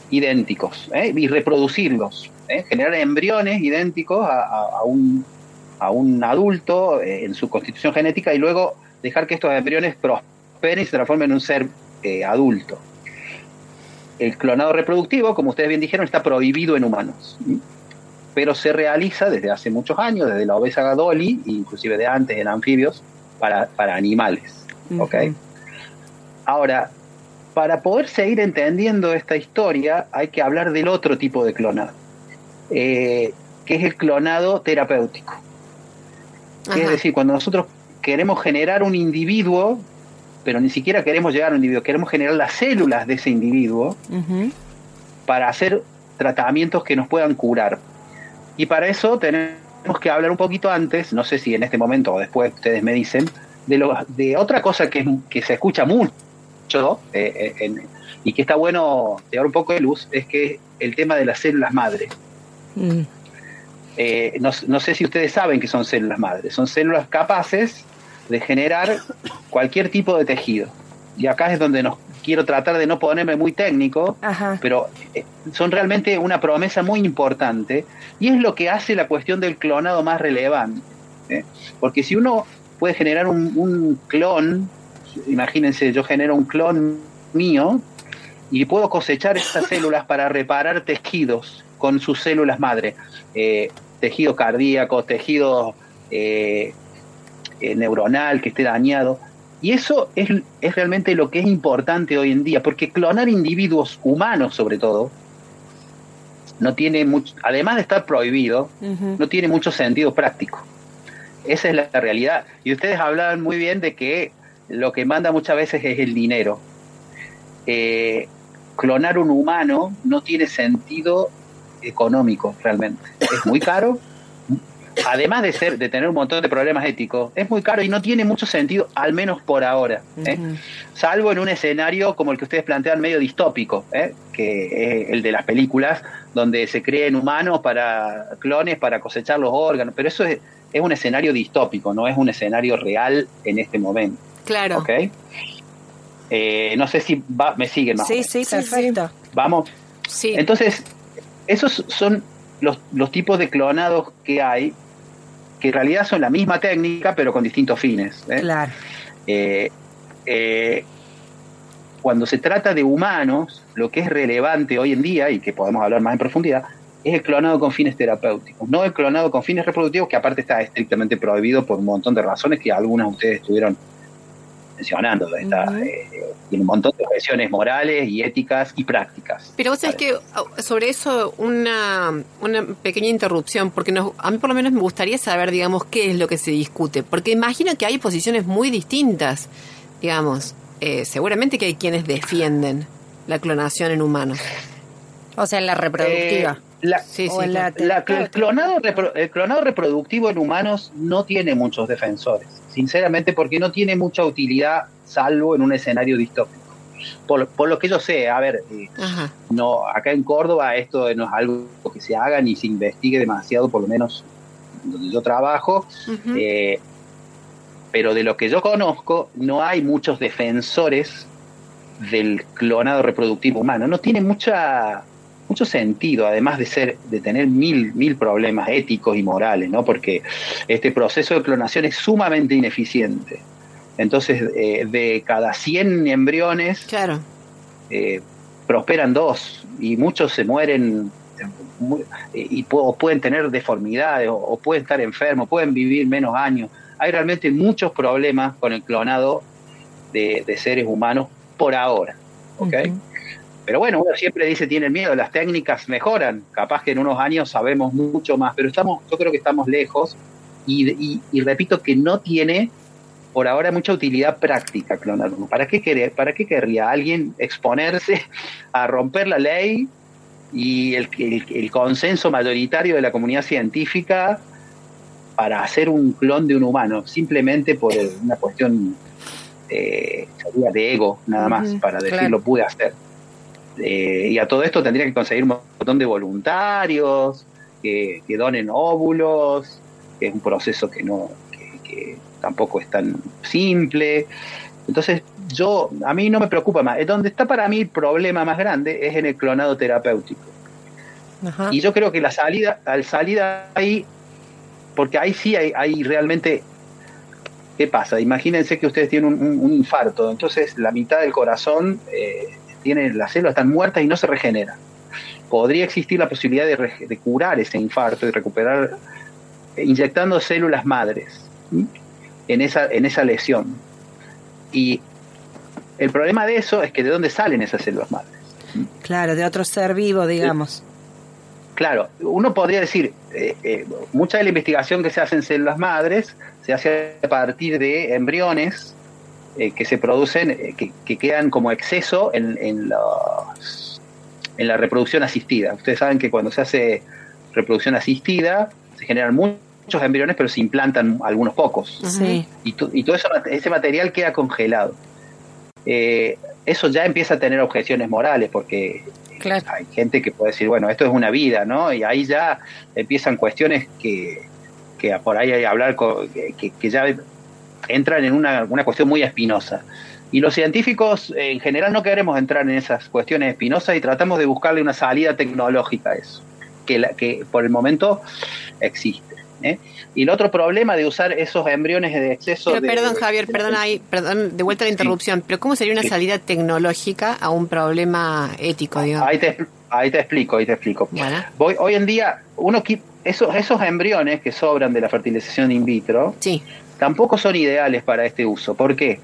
idénticos ¿eh? y reproducirlos, ¿eh? generar embriones idénticos a, a- a un, a un adulto eh, en su constitución genética y luego dejar que estos embriones prosperen y se transformen en un ser eh, adulto. El clonado reproductivo, como ustedes bien dijeron, está prohibido en humanos, ¿sí? pero se realiza desde hace muchos años, desde la obesa Dolly, inclusive de antes en anfibios, para, para animales. ¿ok? Ahora, para poder seguir entendiendo esta historia, hay que hablar del otro tipo de clonado, eh, que es el clonado terapéutico. Ajá. Es decir, cuando nosotros queremos generar un individuo, pero ni siquiera queremos llegar a un individuo, queremos generar las células de ese individuo para hacer tratamientos que nos puedan curar. Y para eso tenemos que hablar un poquito antes, no sé si en este momento o después ustedes me dicen, de, lo, de otra cosa que, que se escucha mucho eh, eh, en- y que está bueno llevar un poco de luz, es que el tema de las células madre. Eh, no, no sé si ustedes saben que son células madres. Son células capaces de generar cualquier tipo de tejido. Y acá es donde nos quiero tratar de no ponerme muy técnico, Ajá. pero eh, son realmente una promesa muy importante y es lo que hace la cuestión del clonado más relevante. ¿eh? Porque si uno puede generar un, un clon, imagínense, yo genero un clon mío y puedo cosechar estas células para reparar tejidos con sus células madre, eh, tejido cardíaco, tejidos eh, eh, neuronal que esté dañado. Y eso es, es realmente lo que es importante hoy en día, porque clonar individuos humanos sobre todo, no tiene mucho, además de estar prohibido, no tiene mucho sentido práctico. Esa es la realidad. Y ustedes hablaban muy bien de que lo que manda muchas veces es el dinero. Eh, clonar un humano no tiene sentido económico realmente. Es muy caro. Además de ser, de tener un montón de problemas éticos, es muy caro y no tiene mucho sentido, al menos por ahora. ¿eh? Salvo en un escenario como el que ustedes plantean, medio distópico, ¿eh? que es el de las películas, donde se creen humanos para clones para cosechar los órganos. Pero eso es, es un escenario distópico, no es un escenario real en este momento. Claro. ¿Ok? Eh, no sé si va, me siguen más. Sí, sí, perfecto. Vamos. Sí. Entonces, esos son los, los tipos de clonados que hay, que en realidad son la misma técnica, pero con distintos fines. ¿eh? Claro. Eh, eh, cuando se trata de humanos, lo que es relevante hoy en día, y que podemos hablar más en profundidad, es el clonado con fines terapéuticos, no el clonado con fines reproductivos, que aparte está estrictamente prohibido por un montón de razones que algunas de ustedes estuvieron mencionando. Está, eh, tiene un montón de objeciones morales y éticas y prácticas. Pero vos sabés que uh, sobre eso una, una pequeña interrupción, porque nos- a mí por lo menos me gustaría saber, digamos, qué es lo que se discute, porque imagino que hay posiciones muy distintas, digamos, eh, seguramente que hay quienes defienden la clonación en humanos. O sea, en la reproductiva. Eh, la- Sí, sí, la. La- el, clonado repro- el clonado reproductivo en humanos no tiene muchos defensores, sinceramente porque no tiene mucha utilidad salvo en un escenario distópico. Por, por lo que yo sé, a ver, eh, no acá en Córdoba esto no es algo que se haga ni se investigue demasiado, por lo menos donde yo trabajo, eh, pero de lo que yo conozco no hay muchos defensores del clonado reproductivo humano. No tiene mucha mucho sentido, además de ser de tener mil mil problemas éticos y morales, ¿no? Porque este proceso de clonación es sumamente ineficiente. Entonces, eh, de cada 100 embriones, Claro. eh, prosperan dos y muchos se mueren y o pueden tener deformidades o, o pueden estar enfermos, pueden vivir menos años. Hay realmente muchos problemas con el clonado de, de seres humanos por ahora. ¿ok? Pero bueno, uno siempre dice tiene miedo, las técnicas mejoran, capaz que en unos años sabemos mucho más, pero estamos, yo creo que estamos lejos y, y- y repito que no tiene por ahora mucha utilidad práctica clonar uno. ¿Para qué, querer, ¿Para qué querría alguien exponerse a romper la ley y el, el- el consenso mayoritario de la comunidad científica para hacer un clon de un humano? Simplemente por una cuestión eh, de ego, nada más, para decir claro. lo pude hacer. Eh, y a todo esto tendría que conseguir un montón de voluntarios que, que donen óvulos, que es un proceso que no que, que tampoco es tan simple. Entonces, yo a mí no me preocupa más. Eh, Donde está para mí el problema más grande es en el clonado terapéutico. Ajá. Y yo creo que la salida, al salida ahí, porque ahí sí hay, hay realmente. ¿Qué pasa? Imagínense que ustedes tienen un, un- un infarto, entonces la mitad del corazón eh, tiene las células están muertas y no se regeneran. Podría existir la posibilidad de, re- de curar ese infarto y recuperar eh, inyectando células madres ¿sí? en esa, en esa lesión. Y el problema de eso es que de dónde salen esas células madres. Claro, de otro ser vivo, digamos. Claro, uno podría decir, eh, eh, mucha de la investigación que se hace en células madres se hace a partir de embriones eh, que se producen, eh, que, que quedan como exceso en, en, los- en la reproducción asistida. Ustedes saben que cuando se hace reproducción asistida se generan muchos embriones, pero se implantan algunos pocos Sí. y, to- y todo eso, ese material queda congelado. Eh, eso ya empieza a tener objeciones morales porque Claro. hay gente que puede decir, bueno, esto es una vida, ¿no? Y ahí ya empiezan cuestiones que, que por ahí hay que hablar, co- que, que ya entran en una, una cuestión muy espinosa. Y los científicos en general no queremos entrar en esas cuestiones espinosas y tratamos de buscarle una salida tecnológica a eso, que, la, que por el momento existe. ¿eh? Y el otro problema de usar esos embriones de exceso Pero de- perdón, Javier, perdón ahí, perdón, de vuelta a la interrupción, pero ¿cómo sería una Sí. salida tecnológica a un problema ético, digamos? Ahí te, ahí te explico, ahí te explico. Bueno. Voy, hoy en día, uno esos, esos embriones que sobran de la fertilización in vitro Sí. Tampoco son ideales para este uso. ¿Por qué?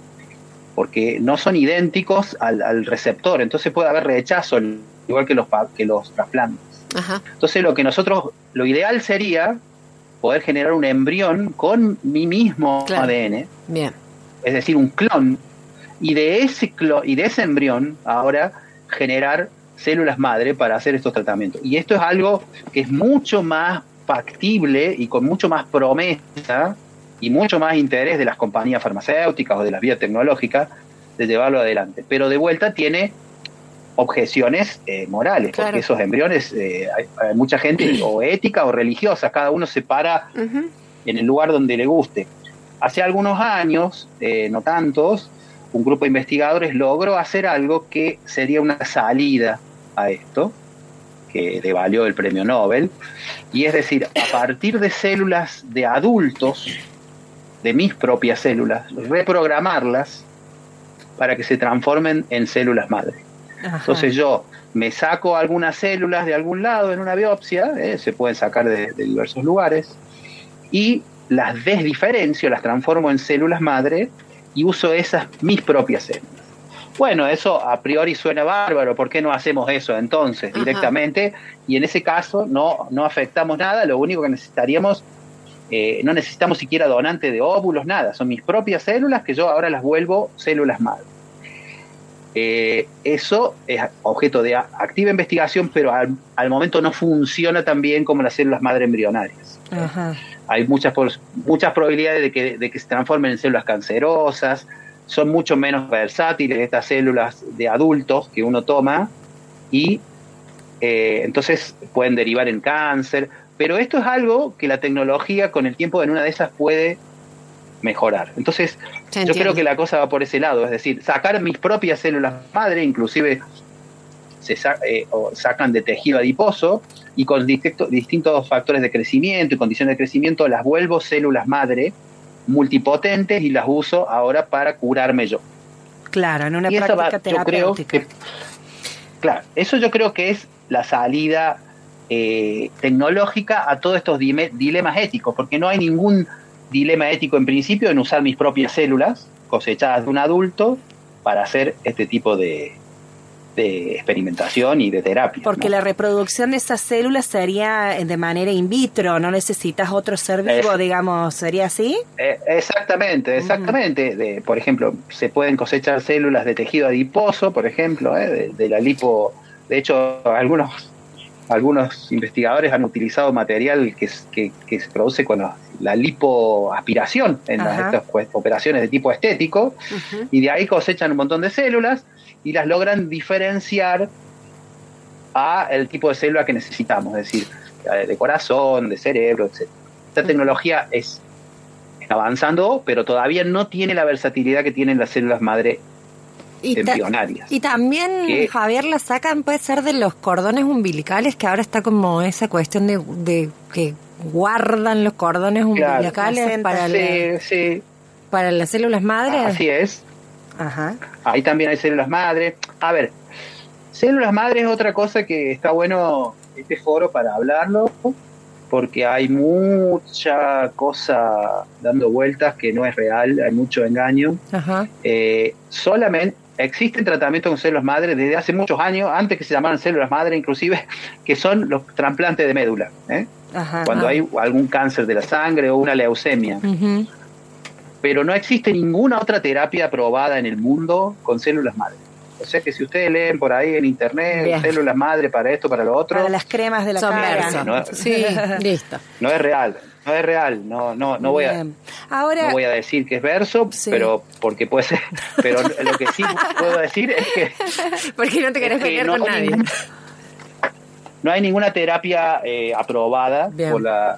Porque no son idénticos al, al receptor, entonces puede haber rechazo, igual que los, que los trasplantes. Ajá. Entonces lo que nosotros, lo ideal sería poder generar un embrión con mi mismo Claro. ADN, Bien. es decir, un clon, y de ese clon, y de ese embrión ahora generar células madre para hacer estos tratamientos. Y esto es algo que es mucho más factible y con mucho más promesa y mucho más interés de las compañías farmacéuticas o de las vías tecnológicas de llevarlo adelante. Pero de vuelta tiene objeciones eh, morales, Claro. porque esos embriones, eh, hay, hay mucha gente o ética o religiosa, cada uno se para en el lugar donde le guste. Hace algunos años, eh, no tantos, un grupo de investigadores logró hacer algo que sería una salida a esto, que le valió el premio Nobel, y es decir, a partir de células de adultos, de mis propias células, reprogramarlas para que se transformen en células madre. Entonces yo me saco algunas células de algún lado en una biopsia, eh, se pueden sacar de, de diversos lugares, y las desdiferencio, las transformo en células madre y uso esas mis propias células. Bueno, eso a priori suena bárbaro, ¿por qué no hacemos eso entonces Ajá. directamente? Y en ese caso no, no afectamos nada, lo único que necesitaríamos, eh, no necesitamos siquiera donante de óvulos, nada, son mis propias células que yo ahora las vuelvo células madre. Eh, eso es objeto de activa investigación, pero al, al momento no funciona tan bien como las células madre embrionarias. Ajá. Hay muchas, muchas probabilidades de que, de que se transformen en células cancerosas, son mucho menos versátiles estas células de adultos que uno toma y eh, entonces pueden derivar en cáncer. Pero esto es algo que la tecnología con el tiempo en una de esas puede mejorar. Entonces, yo creo que la cosa va por ese lado, es decir, sacar mis propias células madre, inclusive se sa- eh, o sacan de tejido adiposo y con distinto- distintos factores de crecimiento y condiciones de crecimiento las vuelvo células madre multipotentes y las uso ahora para curarme yo. Claro, en una y eso va- práctica yo creo terapéutica. que, claro, eso yo creo que es la salida eh, tecnológica a todos estos dilemas éticos, porque no hay ningún dilema ético en principio en usar mis propias células cosechadas de un adulto para hacer este tipo de, de experimentación y de terapia. Porque ¿no? la reproducción de esas células sería de manera in vitro, no necesitas otro ser vivo, Es- digamos, ¿sería así? Eh, exactamente, exactamente. De, por ejemplo, se pueden cosechar células de tejido adiposo, por ejemplo, eh, de, de la lipo. De hecho, algunos algunos investigadores han utilizado material que, que, que se produce con la, la lipoaspiración en las, estas pues, operaciones de tipo estético, y de ahí cosechan un montón de células y las logran diferenciar a el tipo de célula que necesitamos, es decir, eh, de corazón, de cerebro, etc. Esta tecnología es avanzando, pero todavía no tiene la versatilidad que tienen las células madre Y, ta- embrionarias. y también. Javier, la sacan, puede ser de los cordones umbilicales, que ahora está como esa cuestión de, de que guardan los cordones Claro. umbilicales para, la- Sí, sí, para las células madres. así es. Ajá. Ahí también hay células madre. A ver, células madre es otra cosa que está bueno este foro para hablarlo, porque hay mucha cosa dando vueltas que no es real, hay mucho engaño. Ajá. Eh, solamente existen tratamientos con células madre desde hace muchos años, antes que se llamaran células madre inclusive, que son los trasplantes de médula. ¿eh? Ajá. Cuando Ah. hay algún cáncer de la sangre o una leucemia. Pero no existe ninguna otra terapia aprobada en el mundo con células madre. O sea que si ustedes leen por ahí en internet Bien. células madre para esto, para lo otro, Para las cremas de la cara. No, Sí, listo. no es real, no es real, no, no, no voy a. Ahora, no voy a decir que es verso, Sí. pero porque puede ser, pero lo que sí puedo decir es que Porque no te querés pelear no, con nadie. ningún- no hay ninguna terapia eh, aprobada Bien. por la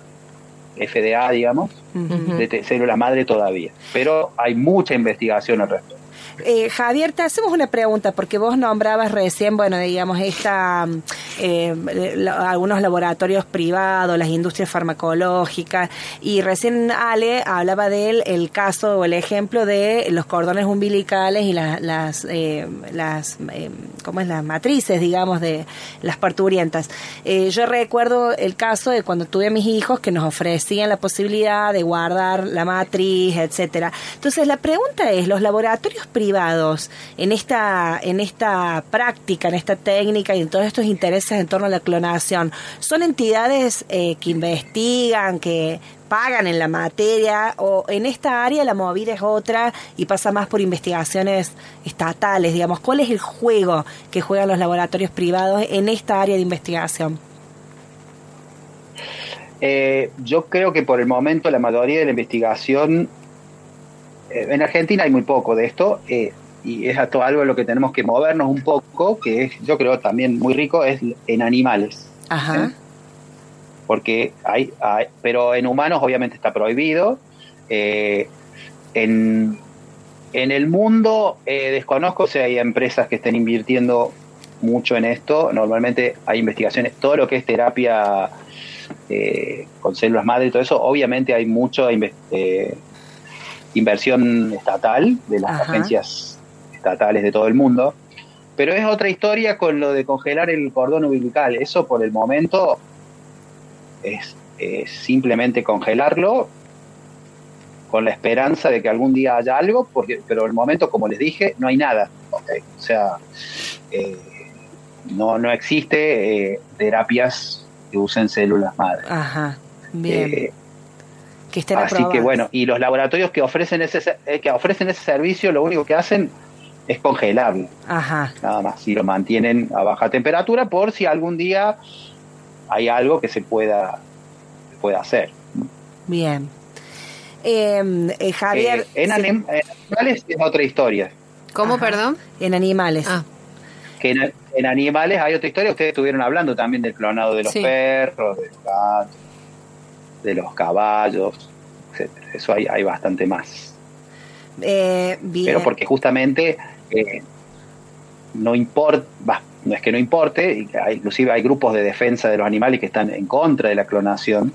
FDA, digamos, Ujú. de te- células madre todavía, pero hay mucha investigación al respecto. Eh, Javier, te hacemos una pregunta, porque vos nombrabas recién, bueno, digamos, esta, eh, la- algunos laboratorios privados, las industrias farmacológicas, y recién Ale hablaba de él el caso o el ejemplo de los cordones umbilicales y la- las, eh, las eh, ¿cómo es? las matrices, digamos, de las parturientas. Eh, yo recuerdo el caso de cuando tuve a mis hijos que nos ofrecían la posibilidad de guardar la matriz, etcétera. Entonces la pregunta es, los laboratorios privados en esta en esta práctica, en esta técnica y en todos estos intereses en torno a la clonación, son entidades eh, que investigan, que pagan en la materia o en esta área la movida es otra y pasa más por investigaciones estatales, digamos, ¿cuál es el juego que juegan los laboratorios privados en esta área de investigación? Eh, yo creo que por el momento la mayoría de la investigación, en Argentina hay muy poco de esto, eh, y es a todo algo en lo que tenemos que movernos un poco, que es, yo creo también muy rico, es en animales. Ajá. Porque hay, hay- pero en humanos obviamente está prohibido. Eh, en, en el mundo eh, desconozco si hay empresas que estén invirtiendo mucho en esto. Normalmente hay investigaciones, todo lo que es terapia eh, con células madre y todo eso, obviamente hay eh, inversión estatal de las Ajá. agencias estatales de todo el mundo. Pero es otra historia con lo de congelar el cordón umbilical. Eso por el momento es, es simplemente congelarlo con la esperanza de que algún día haya algo, porque, pero el momento, como les dije, no hay nada. ¿ok? O sea, eh, no, no existe eh, terapias que usen células madre. Ajá. Bien. Eh, que estén así aprobadas. que bueno, y los laboratorios que ofrecen ese se- eh, que ofrecen ese servicio, lo único que hacen es congelarlo, Ajá. nada más, y lo mantienen a baja temperatura por si algún día hay algo que se pueda, se pueda hacer. Bien. Eh, eh, Javier, Eh, en, sí, anim- en animales es otra historia. ¿Cómo, Ajá. perdón? en animales. Ah, Que en, en animales hay otra historia. Ustedes estuvieron hablando también del clonado de los Sí. perros, de los gatos, de los caballos, etcétera. Eso hay, hay bastante más. Eh, bien. Pero porque justamente eh, no importa, no es que no importe, inclusive hay grupos de defensa de los animales que están en contra de la clonación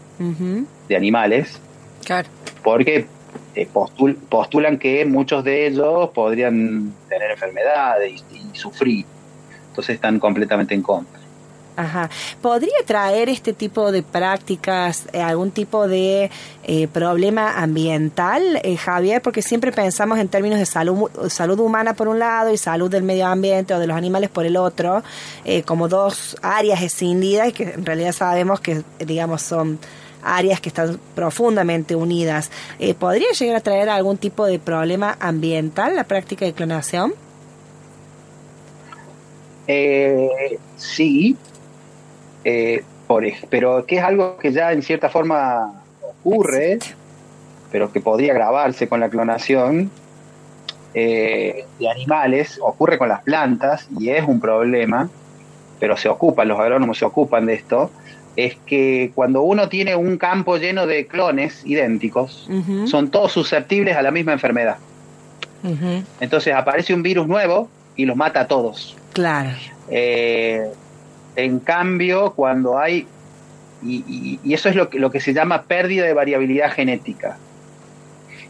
de animales, claro. porque eh, postul- postulan que muchos de ellos podrían tener enfermedades y, y sufrir. Entonces están completamente en contra. Ajá. ¿Podría traer este tipo de prácticas eh, algún tipo de eh, problema ambiental, eh, Javier? Porque siempre pensamos en términos de salud, salud humana por un lado y salud del medio ambiente o de los animales por el otro, eh, como dos áreas escindidas que en realidad sabemos que, digamos, son áreas que están profundamente unidas. ¿Podría llegar a traer algún tipo de problema ambiental la práctica de clonación? Eh, sí, eh, por, pero que es algo que ya en cierta forma ocurre, pero que podría grabarse con la clonación eh, de animales, ocurre con las plantas y es un problema, pero se ocupan, los agrónomos se ocupan de esto, es que cuando uno tiene un campo lleno de clones idénticos, son todos susceptibles a la misma enfermedad. Entonces aparece un virus nuevo y los mata a todos. Claro. Eh, en cambio, cuando hay, y, y- y eso es lo que, lo que se llama pérdida de variabilidad genética,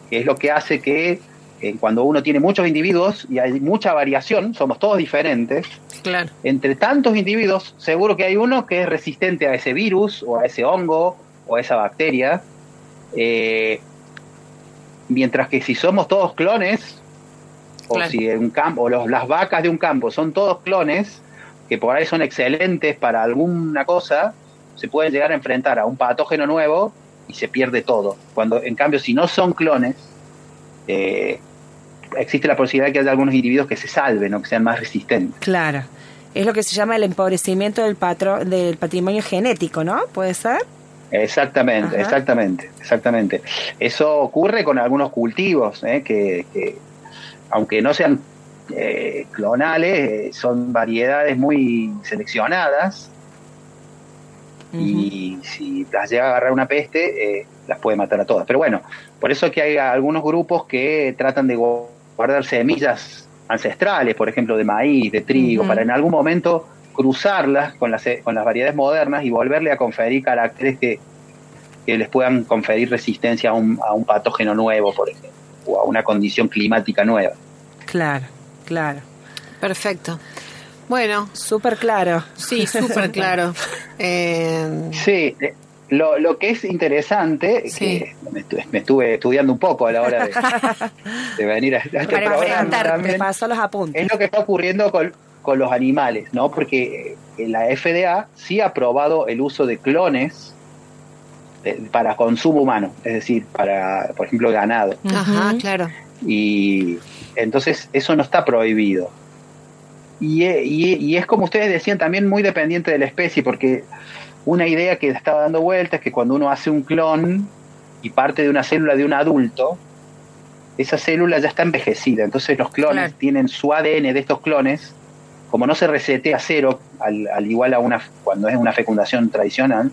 que es lo que hace que eh, cuando uno tiene muchos individuos y hay mucha variación, somos todos diferentes, Claro. entre tantos individuos, seguro que hay uno que es resistente a ese virus o a ese hongo o a esa bacteria, eh, mientras que si somos todos clones, o Claro. si en un campo, o los- las vacas de un campo son todos clones, que por ahí son excelentes para alguna cosa, se pueden llegar a enfrentar a un patógeno nuevo y se pierde todo. Cuando, en cambio, si no son clones, eh, existe la posibilidad de que haya algunos individuos que se salven o que sean más resistentes. Claro. Es lo que se llama el empobrecimiento del, patro, del patrimonio genético, ¿no? ¿Puede ser? Exactamente, Ajá. exactamente, exactamente. Eso ocurre con algunos cultivos, ¿eh? que, que, aunque no sean eh, clonales, eh, son variedades muy seleccionadas y si las llega a agarrar una peste, eh, las puede matar a todas. Pero bueno, por eso es que hay algunos grupos que tratan de guardar semillas ancestrales, por ejemplo, de maíz, de trigo, para en algún momento cruzarlas con las, con las variedades modernas y volverle a conferir caracteres que, que les puedan conferir resistencia a un, a un patógeno nuevo, por ejemplo, o a una condición climática nueva. Claro, claro. Perfecto. Bueno. Súper claro. Sí, súper claro. Eh, Sí, eh, lo, lo que es interesante, que me, estu- me estuve estudiando un poco a la hora de, de venir a, a este Para programa también, me pasó los apuntes. es lo que está ocurriendo con, con los animales, ¿no? Porque eh, la FDA sí ha aprobado el uso de clones eh, para consumo humano, es decir, para, por ejemplo, ganado. Ajá, claro. Y entonces eso no está prohibido. Y, e- y- y es como ustedes decían, también muy dependiente de la especie, porque una idea que estaba dando vueltas es que cuando uno hace un clon y parte de una célula de un adulto, esa célula ya está envejecida. Entonces los clones Claro. tienen su ADN de estos clones, como no se resetea a cero, al, al igual a una cuando es una fecundación tradicional,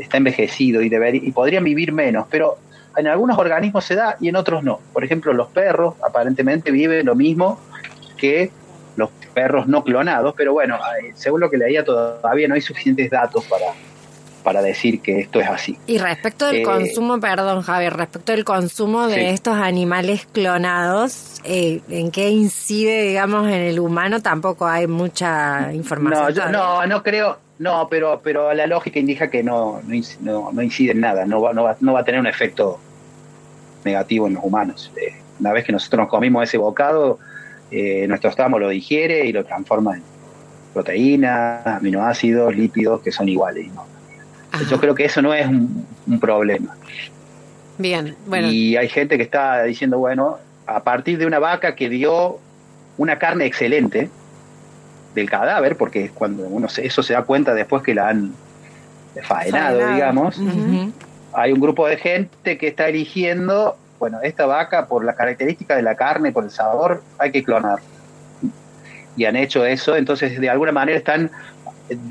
está envejecido y, debería, y podrían vivir menos, pero en algunos organismos se da y en otros no. Por ejemplo, los perros aparentemente viven lo mismo que los perros no clonados, pero bueno, eh, según lo que leía todavía no hay suficientes datos para, para decir que esto es así. Y respecto del Eh, consumo, perdón Javier, respecto del consumo de Sí. estos animales clonados, eh, ¿en qué incide, digamos, en el humano? Tampoco hay mucha información. No, yo, no, no creo, no, pero, pero la lógica indica que no, no, no, no incide en nada, no va, no, va, no va a tener un efecto negativo en los humanos. Eh, una vez que nosotros nos comimos ese bocado, eh, nuestro estómago lo digiere y lo transforma en proteínas, aminoácidos, lípidos que son iguales. ¿no? Yo creo que eso no es un, un problema. Bien, bueno. Y hay gente que está diciendo, bueno, a partir de una vaca que dio una carne excelente del cadáver, porque cuando uno se- eso se da cuenta después que la han faenado, Faenado. digamos, hay un grupo de gente que está eligiendo, bueno, esta vaca por la característica de la carne, por el sabor, hay que clonar. Y han hecho eso, entonces de alguna manera están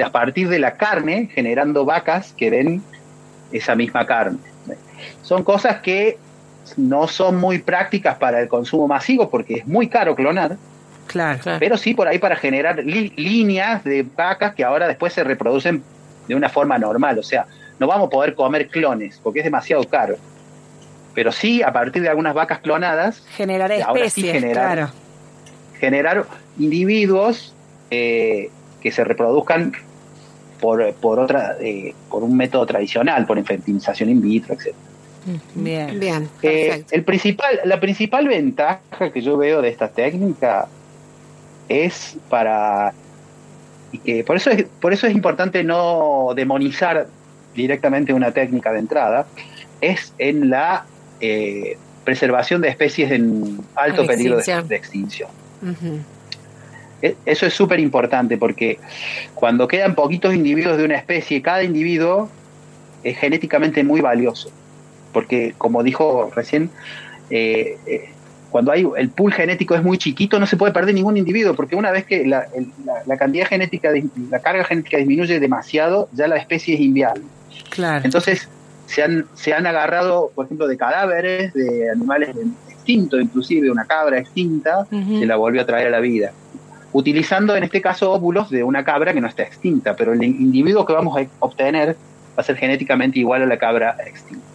a partir de la carne generando vacas que den esa misma carne. Son cosas que no son muy prácticas para el consumo masivo porque es muy caro clonar, Claro. pero sí por ahí para generar líneas de vacas que ahora después se reproducen de una forma normal. O sea, no vamos a poder comer clones porque es demasiado caro. Pero sí, a partir de algunas vacas clonadas, Generar sí especies, generar- claro. generar individuos eh, que se reproduzcan por, por otra eh, por un método tradicional, por fertilización in vitro, etc. Bien. Bien, Eh, el principal, la principal ventaja que yo veo de esta técnica es para y que por eso es, por eso es importante no demonizar directamente una técnica de entrada, es en la eh, preservación de especies en alto peligro de, extinción. de extinción. Ujú. E- Eso es súper importante porque cuando quedan poquitos individuos de una especie, cada individuo es genéticamente muy valioso. Porque, como dijo recién, eh, eh, cuando hay el pool genético es muy chiquito, no se puede perder ningún individuo, porque una vez que la, el- la- la cantidad genética, la carga genética disminuye demasiado, ya la especie es inviable. Claro. Entonces, se han, se han agarrado, por ejemplo, de cadáveres de animales extintos, inclusive una cabra extinta, Ujú. se la volvió a traer a la vida. Utilizando en este caso óvulos de una cabra que no está extinta, pero el individuo que vamos a obtener va a ser genéticamente igual a la cabra extinta.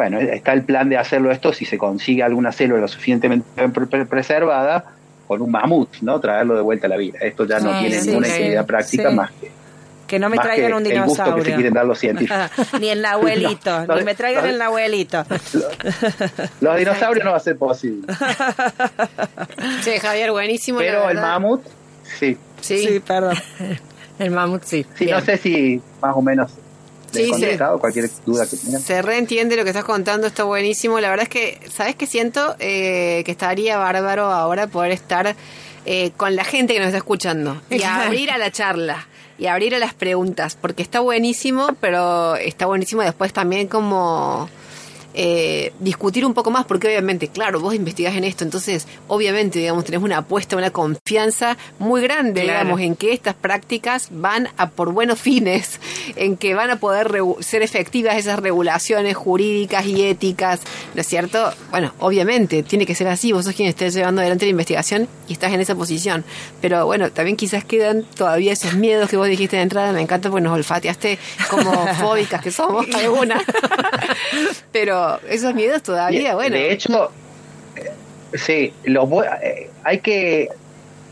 Bueno, está el plan de hacerlo esto si se consigue alguna célula lo suficientemente pre- pre- preservada con un mamut, ¿no? Traerlo de vuelta a la vida. Esto ya no Sí, tiene sí, ninguna sí, utilidad práctica sí. más que, Que no me más traigan un el gusto que se dinosaurio. quieren dar los científicos. ni el abuelito, No, ni me traigan no. el abuelito. Los dinosaurios no va a ser posible. Che, Javier, buenísimo. Pero el mamut, sí. Sí, Sí, perdón. El mamut sí. Sí, Bien. no sé si más o menos Sí, sí. contestado cualquier duda que tengan. Se reentiende lo que estás contando, está buenísimo. La verdad es que, ¿sabes qué siento? Eh, que estaría bárbaro ahora poder estar eh, con la gente que nos está escuchando y abrir a la charla y abrir a las preguntas, porque está buenísimo, pero está buenísimo después también como eh, discutir un poco más, porque obviamente, claro, vos investigás en esto, entonces obviamente, digamos, tenés una apuesta, una confianza muy grande, Claro. digamos, en que estas prácticas van a por buenos fines, en que van a poder ser efectivas esas regulaciones jurídicas y éticas ¿no es cierto? Bueno, obviamente, tiene que ser así, vos sos quien esté llevando adelante la investigación y estás en esa posición. Pero bueno, también quizás quedan todavía esos miedos que vos dijiste de entrada, me encanta porque nos olfateaste como fóbicas que somos, algunas. Pero esos miedos todavía, bueno. De hecho, sí, los eh, hay que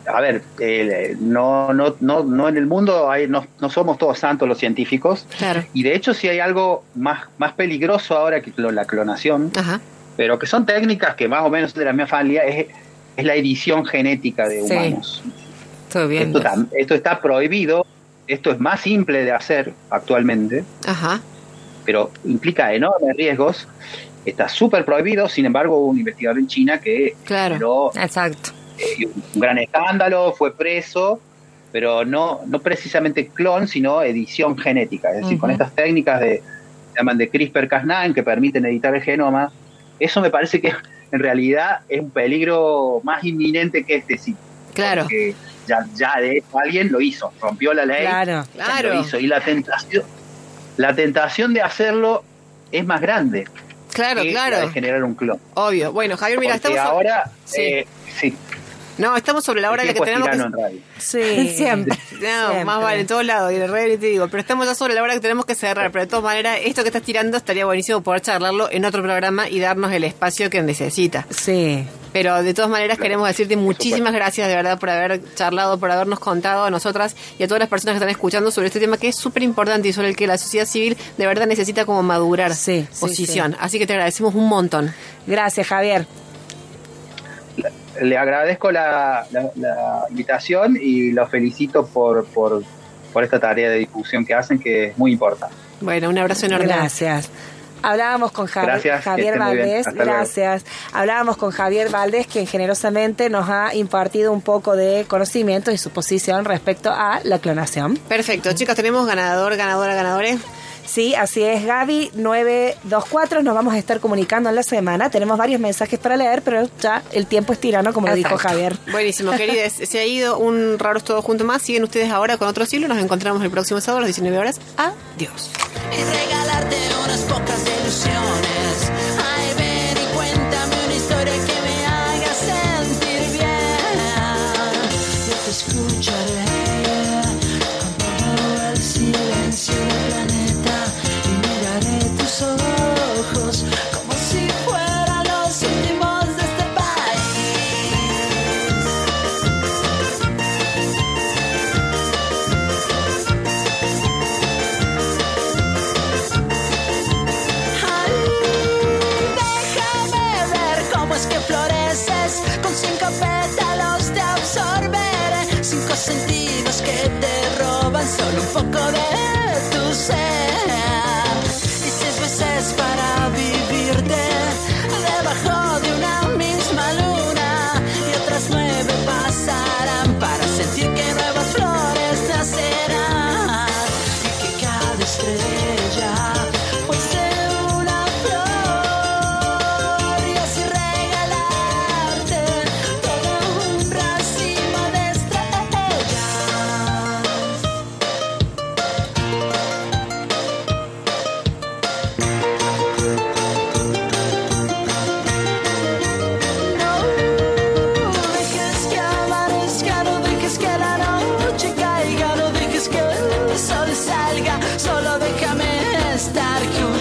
a ver, eh, no, no, no, no en el mundo hay, no, no somos todos santos los científicos. Claro. Y de hecho, si hay algo más, más peligroso ahora que la clonación, Ajá. pero que son técnicas que más o menos de la misma familia, es, es la edición genética de Sí. humanos. Estoy. Esto, esto está prohibido, esto es más simple de hacer actualmente, Ajá. Pero implica enormes riesgos. Está súper prohibido, sin embargo, hubo un investigador en China que Claro. generó Exacto. eh, un gran escándalo, fue preso, pero no, no precisamente clon, sino edición genética. Es decir, con estas técnicas de, se llaman de CRISPR-Cas9 que permiten editar el genoma, eso me parece que en realidad es un peligro más inminente que este sí. Claro. Porque ya, ya de hecho alguien lo hizo, rompió la ley, Claro. Claro. lo hizo. Y la tentación, la tentación de hacerlo es más grande Claro, que la de claro. generar un clon. Obvio. Bueno, Javier, mira, Porque estamos. ahora, Sí. eh, sí, No, estamos sobre la hora en la que tenemos que. Sí. Siempre. No, Siempre. más vale en todos lados, y en el te digo, pero estamos ya sobre la hora que tenemos que cerrar, pero de todas maneras, esto que estás tirando estaría buenísimo poder charlarlo en otro programa y darnos el espacio que necesita. Sí. Pero de todas maneras queremos decirte muchísimas gracias de verdad por haber charlado, por habernos contado a nosotras y a todas las personas que están escuchando sobre este tema que es súper importante y sobre el que la sociedad civil de verdad necesita como madurar Sí, sí, posición. Así que te agradecemos un montón. Gracias, Javier. Le agradezco la, la- la invitación y los felicito por, por, por esta tarea de difusión que hacen, que es muy importante. Bueno, un abrazo enorme. Gracias. Hablábamos con Javi- Gracias, Javier. Valdés, luego. gracias. Hablábamos con Javier Valdés, quien generosamente nos ha impartido un poco de conocimiento y su posición respecto a la clonación. Perfecto, chicos, tenemos ganador, ganadora, ganadores. Sí, así es, Gaby 924, nos vamos a estar comunicando en la semana. Tenemos varios mensajes para leer, pero ya el tiempo es tirano, como dijo Exacto. Javier. Buenísimo, queridos. Se ha ido un raros todo junto más. Siguen ustedes ahora con otro siglo. Nos encontramos el próximo sábado a las 19 horas. Adiós. y regalarte unas pocas ilusiones. Ay, ven y cuéntame una historia que me haga sentir bien. Yo te escucharé